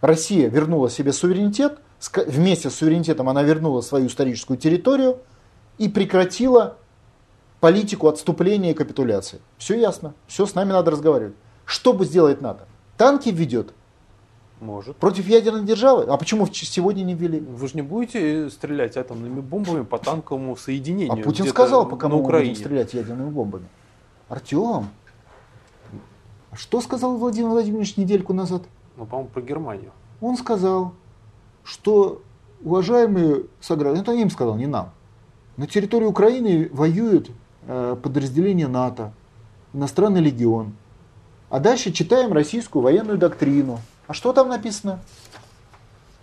Россия вернула себе суверенитет, вместе с суверенитетом она вернула свою историческую территорию и прекратила политику отступления и капитуляции. Все ясно, все с нами надо разговаривать. Что бы сделать надо? Танки введет? Может. Против ядерной державы? А почему сегодня не ввели? Вы же не будете стрелять атомными бомбами по танковому соединению? А Путин сказал, пока мы будем стрелять ядерными бомбами. Артем, что сказал Владимир Владимирович недельку назад? Ну, по-моему, про Германию. Он сказал, что уважаемые сограждане, это им сказал, не нам, на территории Украины воюют э, подразделения НАТО, иностранный легион. А дальше читаем российскую военную доктрину. А что там написано?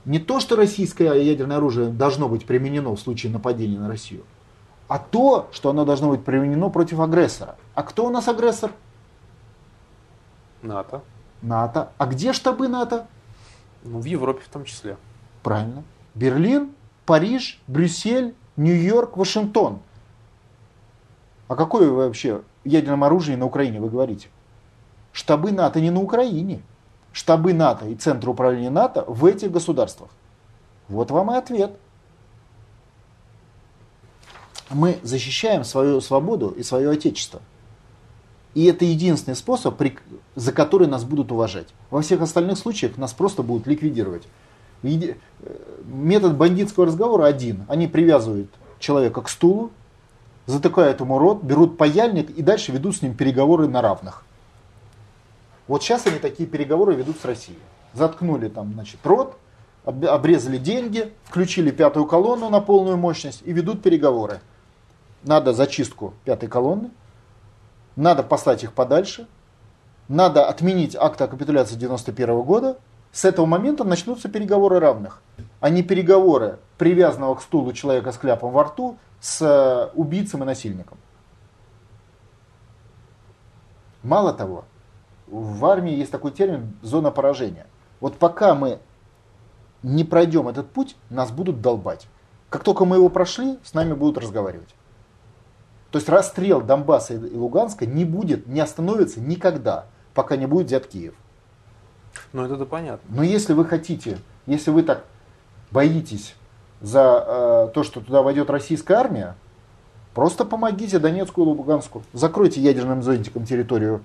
Не то, что российское ядерное оружие должно быть применено в случае нападения на Россию, а то, что оно должно быть применено против агрессора. А кто у нас агрессор? НАТО. НАТО. А где штабы НАТО? Ну, в Европе в том числе. Правильно. Берлин, Париж, Брюссель, Нью-Йорк, Вашингтон. А какое вообще ядерном оружии на Украине вы говорите? Штабы НАТО не на Украине. Штабы НАТО и Центр управления НАТО в этих государствах. Вот вам и ответ. Мы защищаем свою свободу и свое отечество. И это единственный способ, за который нас будут уважать. Во всех остальных случаях нас просто будут ликвидировать. Э, метод бандитского разговора один. Они привязывают человека к стулу, затыкают ему рот, берут паяльник и дальше ведут с ним переговоры на равных. Вот сейчас они такие переговоры ведут с Россией. Заткнули там, значит, рот, обрезали деньги, включили пятую колонну на полную мощность и ведут переговоры. Надо зачистку пятой колонны, надо послать их подальше, надо отменить акт о капитуляции 91 года. С этого момента начнутся переговоры равных, а не переговоры привязанного к стулу человека с кляпом во рту с э, убийцем и насильником. Мало того, в армии есть такой термин зона поражения. Вот пока мы не пройдем этот путь, нас будут долбать. Как только мы его прошли, с нами будут разговаривать. То есть расстрел Донбасса и Луганска не будет, не остановится никогда, пока не будет взят Киев. Ну это-то понятно. Но если вы хотите, если вы так боитесь за э, то, что туда войдет российская армия, просто помогите Донецку и Луганску. Закройте ядерным зонтиком территорию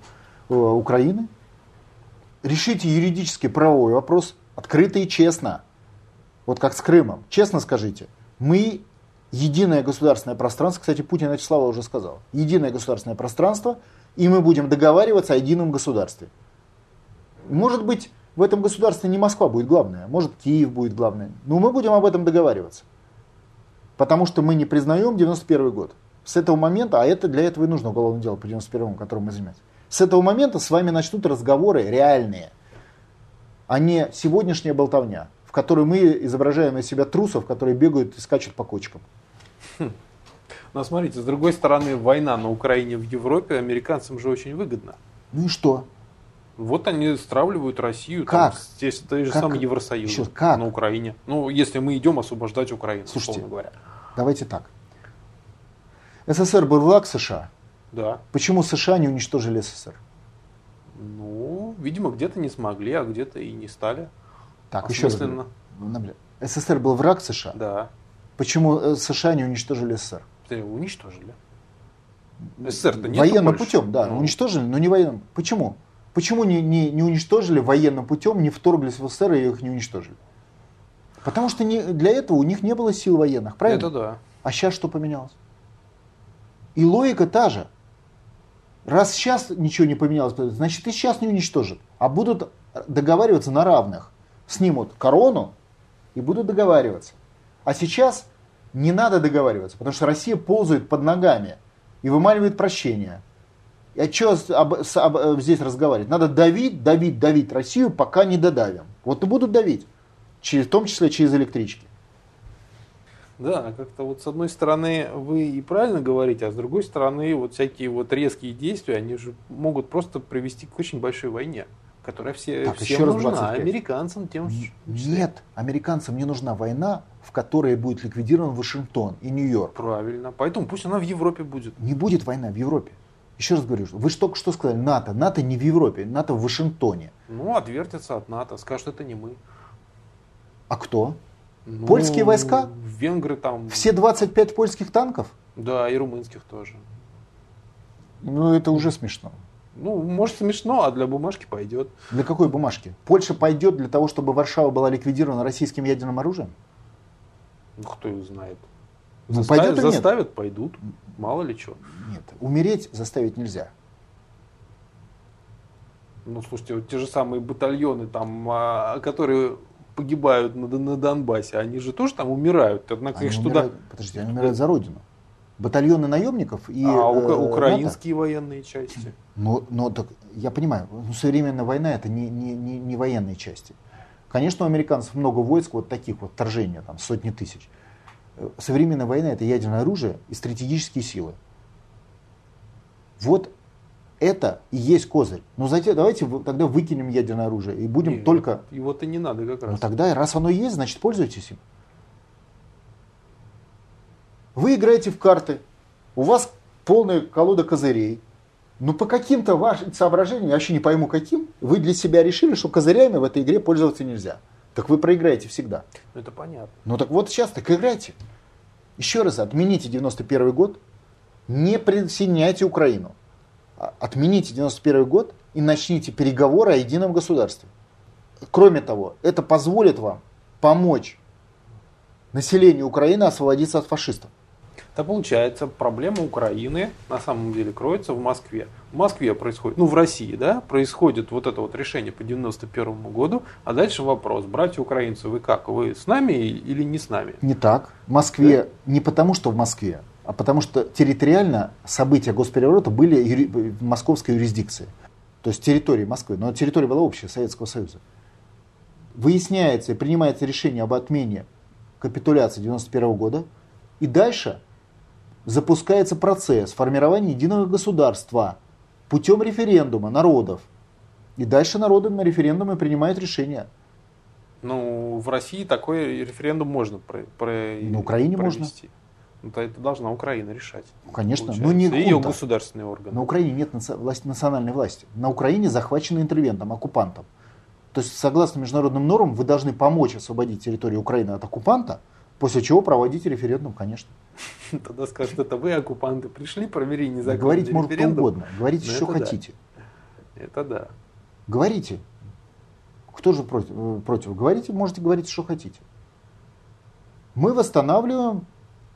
э, Украины. Решите юридически правовой вопрос открыто и честно. Вот как с Крымом. Честно скажите, мы единое государственное пространство, кстати, Путин это слова уже сказал, единое государственное пространство, и мы будем договариваться о едином государстве. Может быть, в этом государстве не Москва будет главная, может Киев будет главной, но мы будем об этом договариваться. Потому что мы не признаем 91 год. С этого момента, а это для этого и нужно уголовное дело по 91 которым мы занимаемся. С этого момента с вами начнут разговоры реальные, а не сегодняшняя болтовня, в которой мы изображаем из себя трусов, которые бегают и скачут по кочкам. Но смотрите, с другой стороны, война на Украине в Европе американцам же очень выгодна. Ну и что? Вот они стравливают Россию, как? Там, здесь той же как? самый Евросоюз Еще, как? на Украине. Ну, если мы идем освобождать Украину, Слушайте, говоря. давайте так. СССР был враг США. Да. Почему США не уничтожили СССР? Ну, видимо, где-то не смогли, а где-то и не стали. Так, еще раз. СССР был враг США? Да. Почему э, США не уничтожили СССР? Уничтожили. СССР-то нет Военным больше. путем, да, ну. уничтожили, но не военным. Почему? Почему не, не, не уничтожили военным путем, не вторглись в СССР и их не уничтожили? Потому что не, для этого у них не было сил военных, правильно? Это да. А сейчас что поменялось? И логика та же. Раз сейчас ничего не поменялось, значит и сейчас не уничтожат. А будут договариваться на равных. Снимут корону и будут договариваться. А сейчас не надо договариваться, потому что Россия ползает под ногами и вымаливает прощение. И о чем здесь разговаривать? Надо давить, давить, давить Россию, пока не додавим. Вот и будут давить, через, в том числе через электрички. Да, как-то вот с одной стороны вы и правильно говорите, а с другой стороны вот всякие вот резкие действия, они же могут просто привести к очень большой войне которая все, так, всем еще нужна, раз 25. американцам тем же. Нет, американцам не нужна война, в которой будет ликвидирован Вашингтон и Нью-Йорк. Правильно, поэтому пусть она в Европе будет. Не будет война в Европе. Еще раз говорю, вы же только что сказали, НАТО. НАТО не в Европе, НАТО в Вашингтоне. Ну, отвертятся от НАТО, скажут, это не мы. А кто? Ну, Польские войска? Венгры там. Все 25 польских танков? Да, и румынских тоже. Ну, это уже смешно. Ну, может смешно, а для бумажки пойдет. Для какой бумажки? Польша пойдет для того, чтобы Варшава была ликвидирована российским ядерным оружием? Ну, кто их знает. Ну, заставят, пойдет заставят, пойдут. Мало ли что. Нет, умереть заставить нельзя. Ну, слушайте, вот те же самые батальоны, там, а, которые погибают на, на Донбассе, они же тоже там умирают. Однако они их умирают, туда... Подождите, они умирают за родину батальоны наемников и а э, украинские НАТО. военные части. Ну, но так я понимаю, ну, современная война это не, не, не, не военные части. Конечно, у американцев много войск вот таких вот вторжения, там сотни тысяч. современная война это ядерное оружие и стратегические силы. Вот это и есть козырь. Но затем давайте тогда выкинем ядерное оружие и будем и только... Его-то не надо как раз. Ну тогда, раз оно есть, значит пользуйтесь им. Вы играете в карты, у вас полная колода козырей. Но по каким-то вашим соображениям, я вообще не пойму каким, вы для себя решили, что козырями в этой игре пользоваться нельзя. Так вы проиграете всегда. Ну это понятно. Ну так вот сейчас так играйте. Еще раз, отмените 91 год, не присоединяйте Украину. А, отмените 91 год и начните переговоры о едином государстве. Кроме того, это позволит вам помочь населению Украины освободиться от фашистов. То получается, проблема Украины на самом деле кроется в Москве. В Москве происходит, ну в России, да, происходит вот это вот решение по 91 году, а дальше вопрос, братья украинцы, вы как, вы с нами или не с нами? Не так. В Москве, да? не потому что в Москве, а потому что территориально события госпереворота были юри... в московской юрисдикции. То есть территории Москвы, но территория была общая Советского Союза. Выясняется и принимается решение об отмене капитуляции 91 года, и дальше запускается процесс формирования единого государства путем референдума народов. И дальше народы на референдуме принимают решения. Ну, в России такой референдум можно про, про, на Украине провести. можно. Ну, то это должна Украина решать. Ну, конечно, но не ее государственный орган. На Украине нет власти, национальной власти. На Украине захвачены интервентом, оккупантом. То есть, согласно международным нормам, вы должны помочь освободить территорию Украины от оккупанта, после чего проводить референдум, конечно. [LAUGHS] Тогда скажут, это вы, оккупанты, пришли, провели незаконный Говорить может кто угодно, говорите, что хотите. Это да. Говорите. Кто же против? Э, против? Говорите, можете говорить, что хотите. Мы восстанавливаем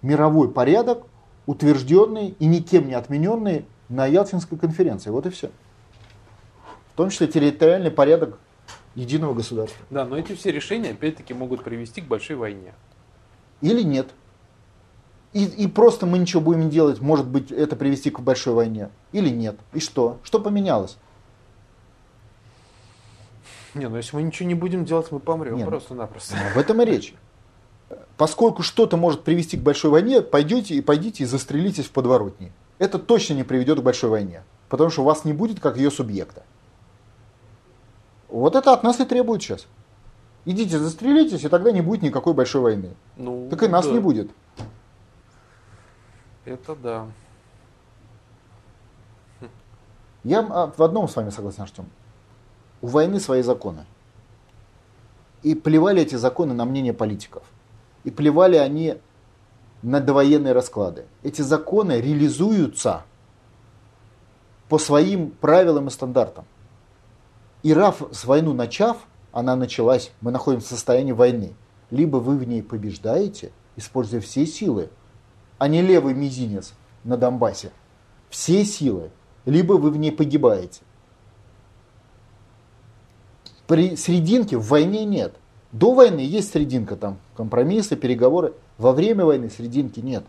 мировой порядок, утвержденный и никем не отмененный на Ялтинской конференции. Вот и все. В том числе территориальный порядок единого государства. Да, но эти все решения опять-таки могут привести к большой войне. Или нет. И, и просто мы ничего будем делать, может быть, это привести к большой войне. Или нет. И что? Что поменялось? Не, ну если мы ничего не будем делать, мы помрем просто-напросто. Ну, об этом и речь. Поскольку что-то может привести к большой войне, пойдете и пойдите и застрелитесь в подворотне. Это точно не приведет к большой войне. Потому что у вас не будет как ее субъекта. Вот это от нас и требует сейчас. Идите, застрелитесь, и тогда не будет никакой большой войны. Ну, так и нас да. не будет. Это да. Я а, в одном с вами согласен, Артем. У войны свои законы. И плевали эти законы на мнение политиков. И плевали они на довоенные расклады. Эти законы реализуются по своим правилам и стандартам. И РАФ с войну начав, она началась, мы находимся в состоянии войны. Либо вы в ней побеждаете, используя все силы, а не левый мизинец на Донбассе. Все силы. Либо вы в ней погибаете. При срединке в войне нет. До войны есть срединка, там компромиссы, переговоры. Во время войны срединки нет.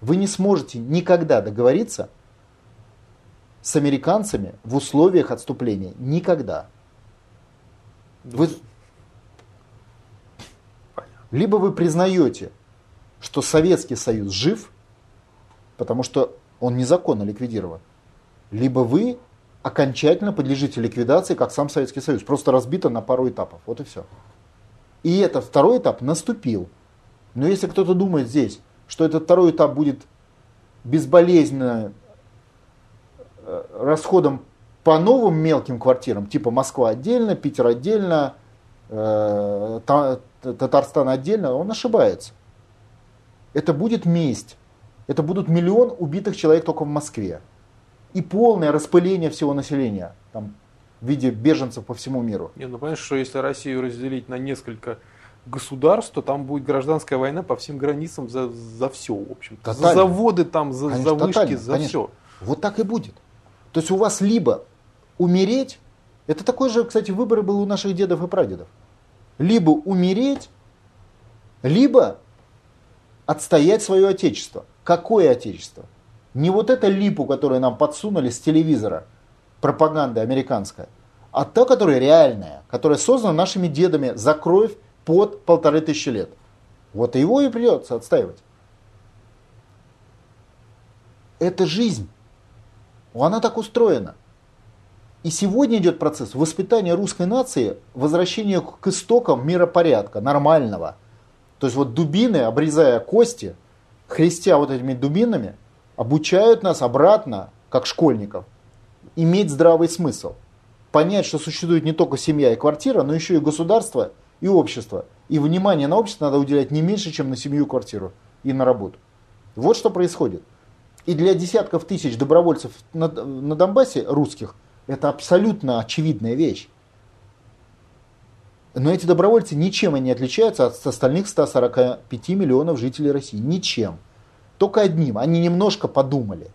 Вы не сможете никогда договориться с американцами в условиях отступления. Никогда. Вы... Либо вы признаете, что Советский Союз жив, потому что он незаконно ликвидирован, либо вы окончательно подлежите ликвидации, как сам Советский Союз, просто разбито на пару этапов. Вот и все. И этот второй этап наступил. Но если кто-то думает здесь, что этот второй этап будет безболезненно э, расходом по новым мелким квартирам, типа Москва отдельно, Питер отдельно, э, Татарстан отдельно, он ошибается. Это будет месть. Это будут миллион убитых человек только в Москве. И полное распыление всего населения там, в виде беженцев по всему миру. Не, ну понимаешь, что если Россию разделить на несколько государств, то там будет гражданская война по всем границам за, за все, в общем. -то. За заводы там, за, конечно, за вышки, тотально, за конечно. все. Вот так и будет. То есть у вас либо умереть, это такой же, кстати, выбор был у наших дедов и прадедов. Либо умереть, либо отстоять свое отечество. Какое отечество? Не вот это липу, которую нам подсунули с телевизора, пропаганда американская, а та, которая реальная, которая создана нашими дедами за кровь под полторы тысячи лет. Вот его и придется отстаивать. Это жизнь. Она так устроена. И сегодня идет процесс воспитания русской нации, возвращения к истокам миропорядка, нормального. То есть вот дубины, обрезая кости, христя вот этими дубинами, обучают нас обратно, как школьников, иметь здравый смысл. Понять, что существует не только семья и квартира, но еще и государство и общество. И внимание на общество надо уделять не меньше, чем на семью и квартиру и на работу. Вот что происходит. И для десятков тысяч добровольцев на, на Донбассе, русских, это абсолютно очевидная вещь. Но эти добровольцы ничем не отличаются от остальных 145 миллионов жителей России. Ничем. Только одним. Они немножко подумали.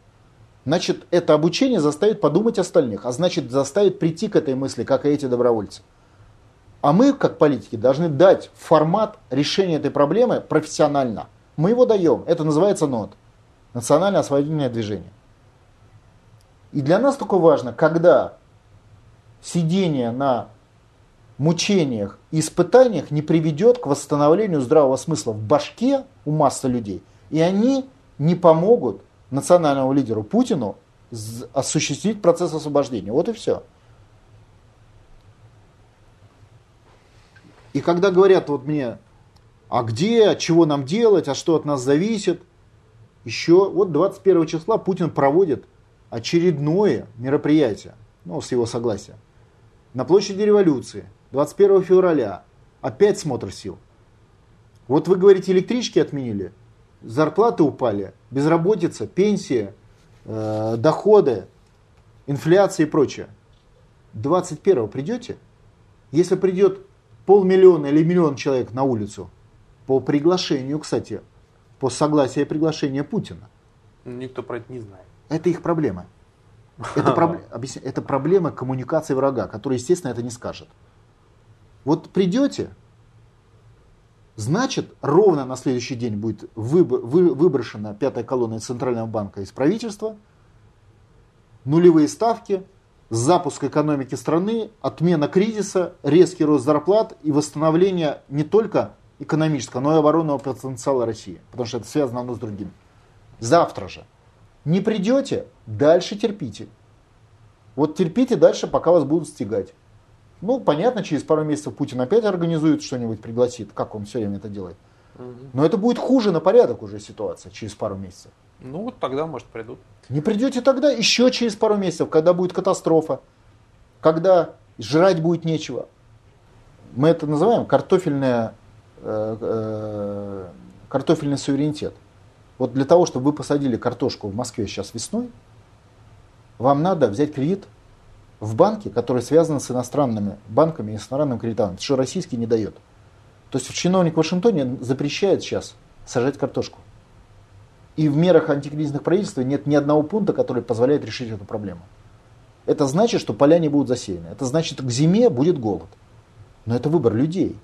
Значит, это обучение заставит подумать остальных, а значит, заставит прийти к этой мысли, как и эти добровольцы. А мы, как политики, должны дать формат решения этой проблемы профессионально. Мы его даем. Это называется НОТ. Национальное освободительное движение. И для нас только важно, когда сидение на мучениях и испытаниях не приведет к восстановлению здравого смысла в башке у массы людей, и они не помогут национальному лидеру Путину осуществить процесс освобождения. Вот и все. И когда говорят вот мне, а где, чего нам делать, а что от нас зависит, еще вот 21 числа Путин проводит очередное мероприятие, ну, с его согласия, на площади революции, 21 февраля, опять смотр сил. Вот вы говорите, электрички отменили, зарплаты упали, безработица, пенсия, э, доходы, инфляция и прочее. 21 придете? Если придет полмиллиона или миллион человек на улицу, по приглашению, кстати, по согласию и приглашению Путина. Никто про это не знает. Это их проблема. Это, [LAUGHS] проб... это проблема коммуникации врага, который, естественно, это не скажет. Вот придете, значит, ровно на следующий день будет выброшена пятая колонна Центрального банка из правительства, нулевые ставки, запуск экономики страны, отмена кризиса, резкий рост зарплат и восстановление не только экономического, но и оборонного потенциала России, потому что это связано одно с другим. Завтра же – не придете, дальше терпите. Вот терпите дальше, пока вас будут стягать. Ну, понятно, через пару месяцев Путин опять организует что-нибудь, пригласит, как он все время это делает. Но это будет хуже на порядок уже ситуация через пару месяцев. Ну, вот тогда, может, придут. Не придете тогда еще через пару месяцев, когда будет катастрофа, когда жрать будет нечего. Мы это называем картофельная, э, э, картофельный суверенитет. Вот для того, чтобы вы посадили картошку в Москве сейчас весной, вам надо взять кредит в банке, который связан с иностранными банками и иностранным кредитом, что российский не дает. То есть чиновник в Вашингтоне запрещает сейчас сажать картошку. И в мерах антикризисных правительства нет ни одного пункта, который позволяет решить эту проблему. Это значит, что поля не будут засеяны. Это значит, к зиме будет голод. Но это выбор людей.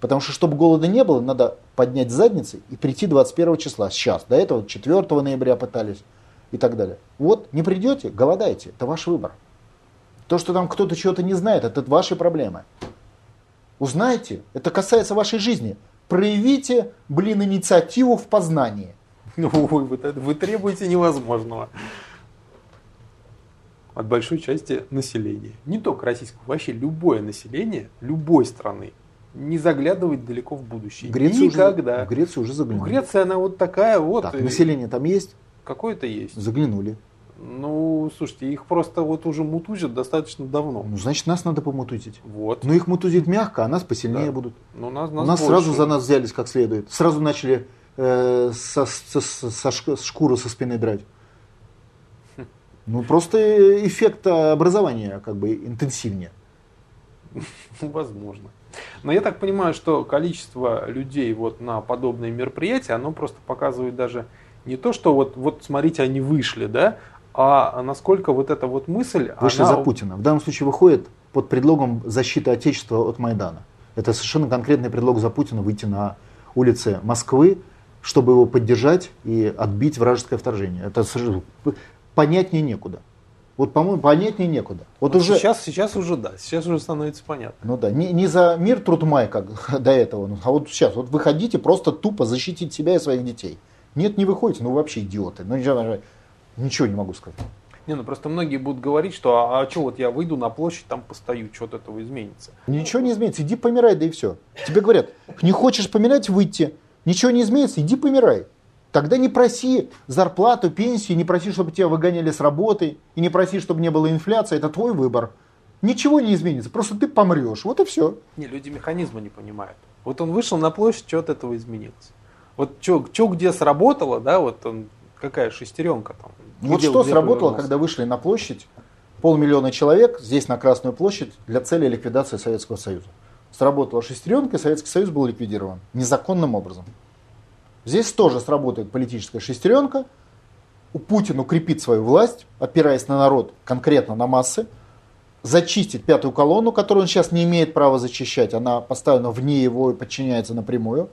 Потому что, чтобы голода не было, надо поднять задницы и прийти 21 числа. Сейчас. До этого 4 ноября пытались и так далее. Вот, не придете, голодайте. Это ваш выбор. То, что там кто-то чего-то не знает, это ваши проблемы. Узнайте, это касается вашей жизни. Проявите, блин, инициативу в познании. Ну, вы, вы требуете невозможного от большой части населения. Не только российского, вообще любое население любой страны не заглядывать далеко в будущее. Греция Никогда. Уже, в Грецию уже заглянули. Греция, она вот такая вот. Так, население там есть? Какое-то есть. Заглянули. Ну, слушайте, их просто вот уже мутузят достаточно давно. Ну, значит, нас надо помутузить. Вот. Но их мутузить мягко, а нас посильнее да. будут. Ну, нас, нас, У нас сразу за нас взялись как следует. Сразу начали э, со, со, со, со шкуру со спины драть. Ну, просто эффект образования как бы интенсивнее. [LAUGHS] Возможно. Но я так понимаю, что количество людей вот на подобные мероприятия, оно просто показывает даже не то, что вот, вот смотрите, они вышли, да, а насколько вот эта вот мысль... Вышли она... за Путина. В данном случае выходит под предлогом защиты Отечества от Майдана. Это совершенно конкретный предлог за Путина выйти на улицы Москвы, чтобы его поддержать и отбить вражеское вторжение. Это понятнее некуда. Вот, по-моему, понятнее некуда. Вот, уже... сейчас, сейчас уже да, сейчас уже становится понятно. Ну да, не, не за мир труд май, как [LAUGHS] до этого, ну, а вот сейчас, вот вы хотите просто тупо защитить себя и своих детей. Нет, не выходите, ну вы вообще идиоты. Ну ничего, ничего не могу сказать. Не, ну просто многие будут говорить, что а, а что вот я выйду на площадь, там постою, что от этого изменится. Ничего не изменится, иди помирай, да и все. Тебе говорят, не хочешь помирать, выйти. Ничего не изменится, иди помирай. Тогда не проси зарплату, пенсию, не проси, чтобы тебя выгоняли с работы, и не проси, чтобы не было инфляции, это твой выбор. Ничего не изменится, просто ты помрешь, вот и все. Не, люди механизма не понимают. Вот он вышел на площадь, что от этого изменилось? Вот что где сработало, да, вот он, какая шестеренка там. Вот что сработало, когда вышли на площадь, полмиллиона человек здесь на Красную площадь для цели ликвидации Советского Союза. Сработала шестеренка, и Советский Союз был ликвидирован незаконным образом. Здесь тоже сработает политическая шестеренка. У Путина укрепит свою власть, опираясь на народ, конкретно на массы, зачистить пятую колонну, которую он сейчас не имеет права зачищать, она поставлена вне его и подчиняется напрямую.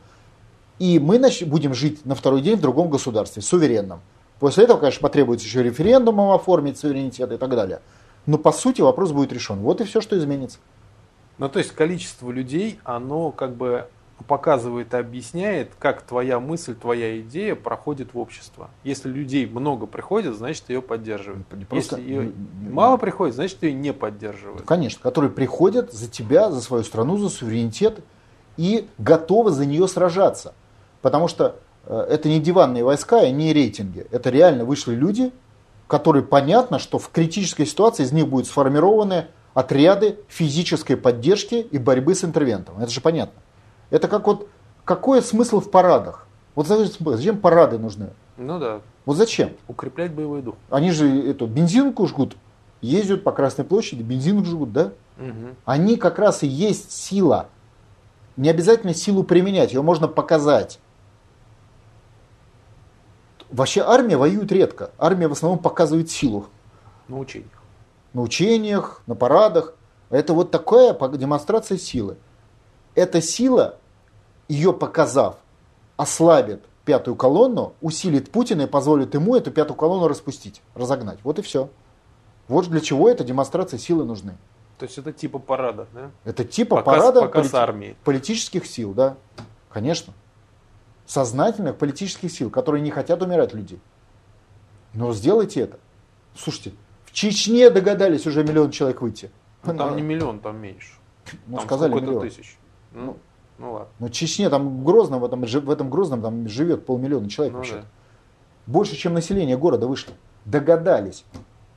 И мы будем жить на второй день в другом государстве, суверенном. После этого, конечно, потребуется еще референдумом оформить суверенитет и так далее. Но по сути вопрос будет решен. Вот и все, что изменится. Ну, то есть количество людей, оно как бы показывает и объясняет, как твоя мысль, твоя идея проходит в общество. Если людей много приходит, значит ее поддерживают. Просто... Если ее мало приходит, значит ее не поддерживают. Конечно, которые приходят за тебя, за свою страну, за суверенитет и готовы за нее сражаться. Потому что э, это не диванные войска и не рейтинги. Это реально вышли люди, которые понятно, что в критической ситуации из них будут сформированы отряды физической поддержки и борьбы с интервентом. Это же понятно. Это как вот, какой смысл в парадах? Вот зачем парады нужны? Ну да. Вот зачем? Укреплять боевой дух. Они же эту бензинку жгут, ездят по Красной площади, бензин жгут, да? Угу. Они как раз и есть сила. Не обязательно силу применять, ее можно показать. Вообще армия воюет редко. Армия в основном показывает силу. На учениях. На учениях, на парадах. Это вот такая демонстрация силы эта сила, ее показав, ослабит пятую колонну, усилит Путина и позволит ему эту пятую колонну распустить, разогнать. Вот и все. Вот для чего эта демонстрация силы нужны. То есть это типа парада, да? Это типа показ, парада показ полит... армии. политических сил, да. Конечно. Сознательных политических сил, которые не хотят умирать людей. Но сделайте это. Слушайте, в Чечне догадались уже миллион человек выйти. Ну, там не миллион, там меньше. Ну, там сказали миллион. тысяч. Ну, ну ладно. Но Чечне, там Грозном, в этом, в этом Грозном там живет полмиллиона человек ну, вообще. Да. Больше, чем население города вышло. Догадались.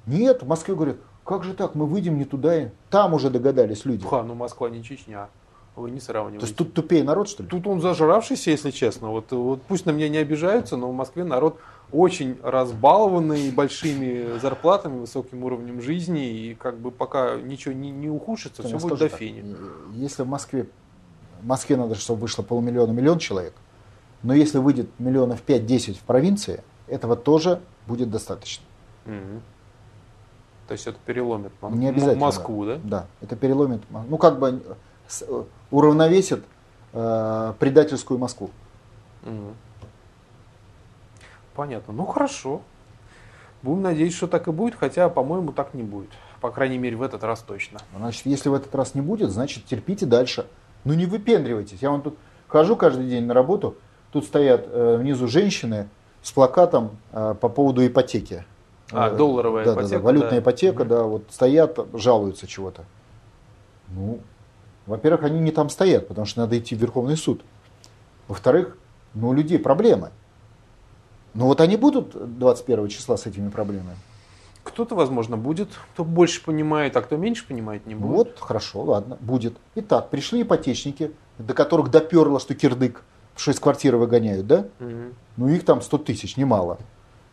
Нет, в Москве говорят, как же так, мы выйдем не туда, и там уже догадались люди. Ха, ну Москва не Чечня. Вы не сравниваете. То есть тут тупее народ, что ли? Тут он зажравшийся, если честно. Вот, вот пусть на меня не обижаются, но в Москве народ очень разбалованный большими зарплатами, высоким уровнем жизни, и как бы пока ничего не, не ухудшится, все будет до фени. Если в Москве в Москве надо, чтобы вышло полмиллиона, миллион человек. Но если выйдет миллионов 5-10 в провинции, этого тоже будет достаточно. Угу. То есть это переломит Не обязательно, Москву, да? Да, это переломит, ну как бы э, уравновесит э, предательскую Москву. Угу. Понятно. Ну хорошо. Будем надеяться, что так и будет, хотя, по-моему, так не будет. По крайней мере, в этот раз точно. Значит, если в этот раз не будет, значит, терпите дальше. Ну не выпендривайтесь. Я вон тут хожу каждый день на работу, тут стоят э, внизу женщины с плакатом э, по поводу ипотеки. А, э, долларовая да, ипотека? Да, да, валютная да. ипотека, да, вот стоят, жалуются чего-то. Ну, во-первых, они не там стоят, потому что надо идти в Верховный суд. Во-вторых, ну, у людей проблемы. Ну вот они будут 21 числа с этими проблемами. Кто-то, возможно, будет, кто больше понимает, а кто меньше понимает, не будет. Вот, хорошо, ладно, будет. Итак, пришли ипотечники, до которых доперло, что кирдык, что из квартиры выгоняют, да? Угу. Ну, их там 100 тысяч, немало.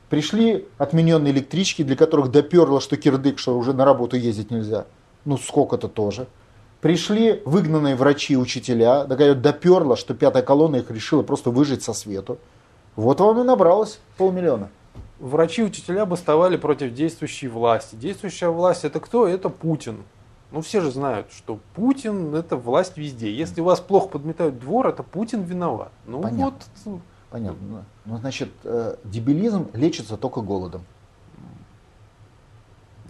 Пришли отмененные электрички, для которых доперло, что кирдык, что уже на работу ездить нельзя. Ну, сколько-то тоже. Пришли выгнанные врачи и учителя, доперло, что пятая колонна их решила просто выжить со свету. Вот вам и набралось полмиллиона врачи и учителя бастовали против действующей власти. Действующая власть это кто? Это Путин. Ну, все же знают, что Путин – это власть везде. Если у вас плохо подметают двор, это Путин виноват. Ну, Понятно. вот. Ну. Понятно. Ну, значит, э, дебилизм лечится только голодом.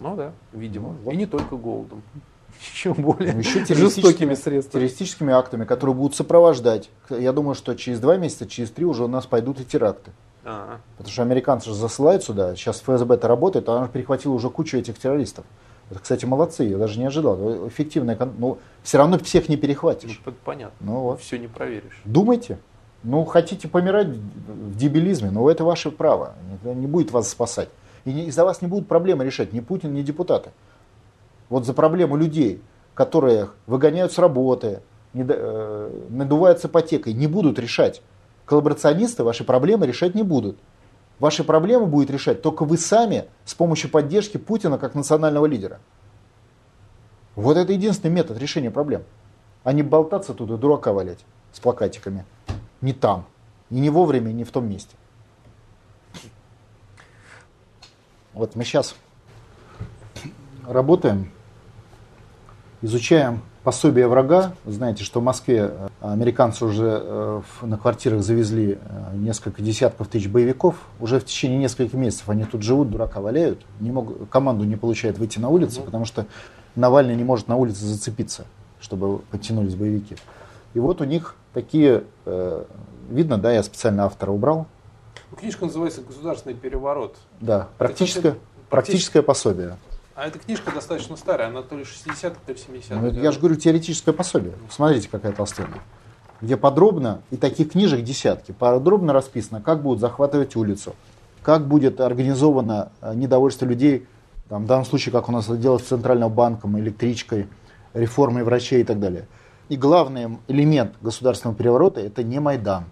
Ну да, видимо. Ну, вот. И не только голодом. [LAUGHS] Еще более ну, еще жестокими средствами. Террористическими актами, которые будут сопровождать. Я думаю, что через два месяца, через три уже у нас пойдут и теракты. А-а. Потому что американцы же засылают сюда, сейчас ФСБ это работает, а она перехватила уже кучу этих террористов. Это, кстати, молодцы, я даже не ожидал. Эффективная, ну, все равно всех не перехватишь. Ну, понятно. Ну, вот. Все не проверишь. Думайте. Ну, хотите помирать в дебилизме, но это ваше право. Это не будет вас спасать. И не, из-за вас не будут проблемы решать ни Путин, ни депутаты. Вот за проблему людей, которые выгоняют с работы, не, э, надувают с ипотекой, не будут решать. Коллаборационисты ваши проблемы решать не будут. Ваши проблемы будет решать только вы сами с помощью поддержки Путина как национального лидера. Вот это единственный метод решения проблем. А не болтаться тут и дурака валять с плакатиками. Не там. И не вовремя, не в том месте. Вот мы сейчас работаем, изучаем пособие врага. Знаете, что в Москве э, американцы уже э, на квартирах завезли э, несколько десятков тысяч боевиков. Уже в течение нескольких месяцев они тут живут, дурака валяют. Не могут, команду не получают выйти на улицу, потому что Навальный не может на улице зацепиться, чтобы подтянулись боевики. И вот у них такие, видно, да, я специально автора убрал. Книжка называется «Государственный переворот». Да, практическое, практическое пособие. А эта книжка достаточно старая, она то ли 60-х, то ли 70-х. Ну, я же говорю, теоретическое пособие. Смотрите, какая толстенная. Где подробно, и таких книжек десятки, подробно расписано, как будут захватывать улицу, как будет организовано э, недовольство людей, там, в данном случае, как у нас это делать с Центральным банком, электричкой, реформой врачей и так далее. И главный элемент государственного переворота – это не Майдан.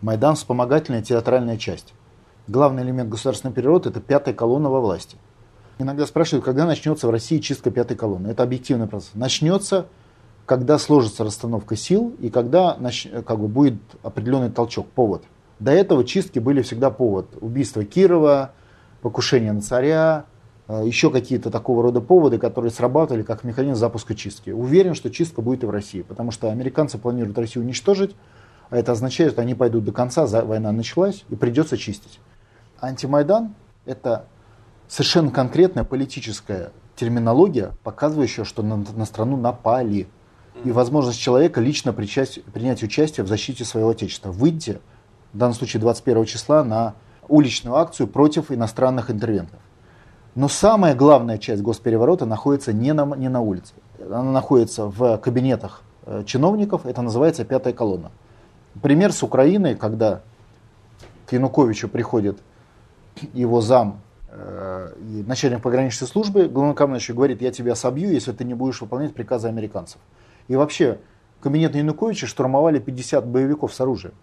Майдан – вспомогательная театральная часть. Главный элемент государственного переворота – это пятая колонна во власти – Иногда спрашивают, когда начнется в России чистка пятой колонны. Это объективный процесс. Начнется, когда сложится расстановка сил и когда как бы, будет определенный толчок, повод. До этого чистки были всегда повод. Убийство Кирова, покушение на царя, э, еще какие-то такого рода поводы, которые срабатывали как механизм запуска чистки. Уверен, что чистка будет и в России, потому что американцы планируют Россию уничтожить, а это означает, что они пойдут до конца, война началась, и придется чистить. Антимайдан – это совершенно конкретная политическая терминология, показывающая, что на, на страну напали. И возможность человека лично причасть, принять участие в защите своего отечества. Выйти, в данном случае 21 числа, на уличную акцию против иностранных интервентов. Но самая главная часть госпереворота находится не на, не на улице. Она находится в кабинетах э, чиновников, это называется пятая колонна. Пример с Украиной, когда к Януковичу приходит его зам и начальник пограничной службы, главнокомандующий говорит, я тебя собью, если ты не будешь выполнять приказы американцев. И вообще, кабинет Януковича штурмовали 50 боевиков с оружием.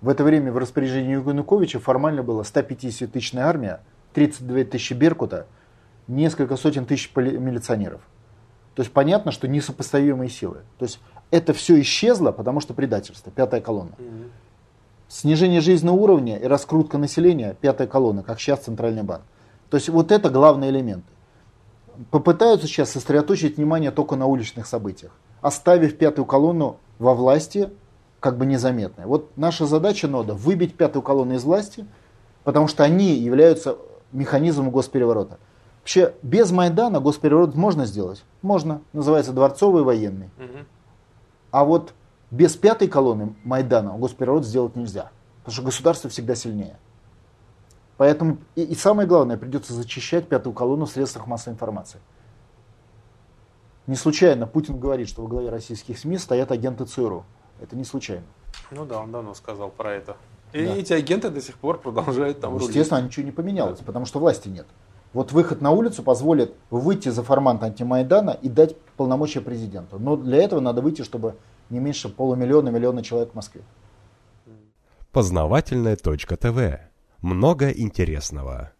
В это время в распоряжении Януковича формально была 150-тысячная армия, 32 тысячи Беркута, несколько сотен тысяч милиционеров. То есть понятно, что несопоставимые силы. То есть это все исчезло, потому что предательство, пятая колонна. Снижение жизненного уровня и раскрутка населения, пятая колонна, как сейчас Центральный банк. То есть вот это главные элементы. Попытаются сейчас сосредоточить внимание только на уличных событиях, оставив пятую колонну во власти как бы незаметной. Вот наша задача нода выбить пятую колонну из власти, потому что они являются механизмом госпереворота. Вообще, без Майдана госпереворот можно сделать? Можно. Называется дворцовый военный. А вот без пятой колонны Майдана госпереворот сделать нельзя. Потому что государство всегда сильнее. Поэтому и, и самое главное, придется зачищать пятую колонну в средствах массовой информации. Не случайно Путин говорит, что во главе российских СМИ стоят агенты ЦРУ. Это не случайно. Ну да, он давно сказал про это. И да. эти агенты до сих пор продолжают там рулить. Естественно, ничего не поменялось, да. потому что власти нет. Вот выход на улицу позволит выйти за формат антимайдана и дать полномочия президенту. Но для этого надо выйти, чтобы не меньше полумиллиона, миллиона человек в Москве. Познавательная точка ТВ много интересного.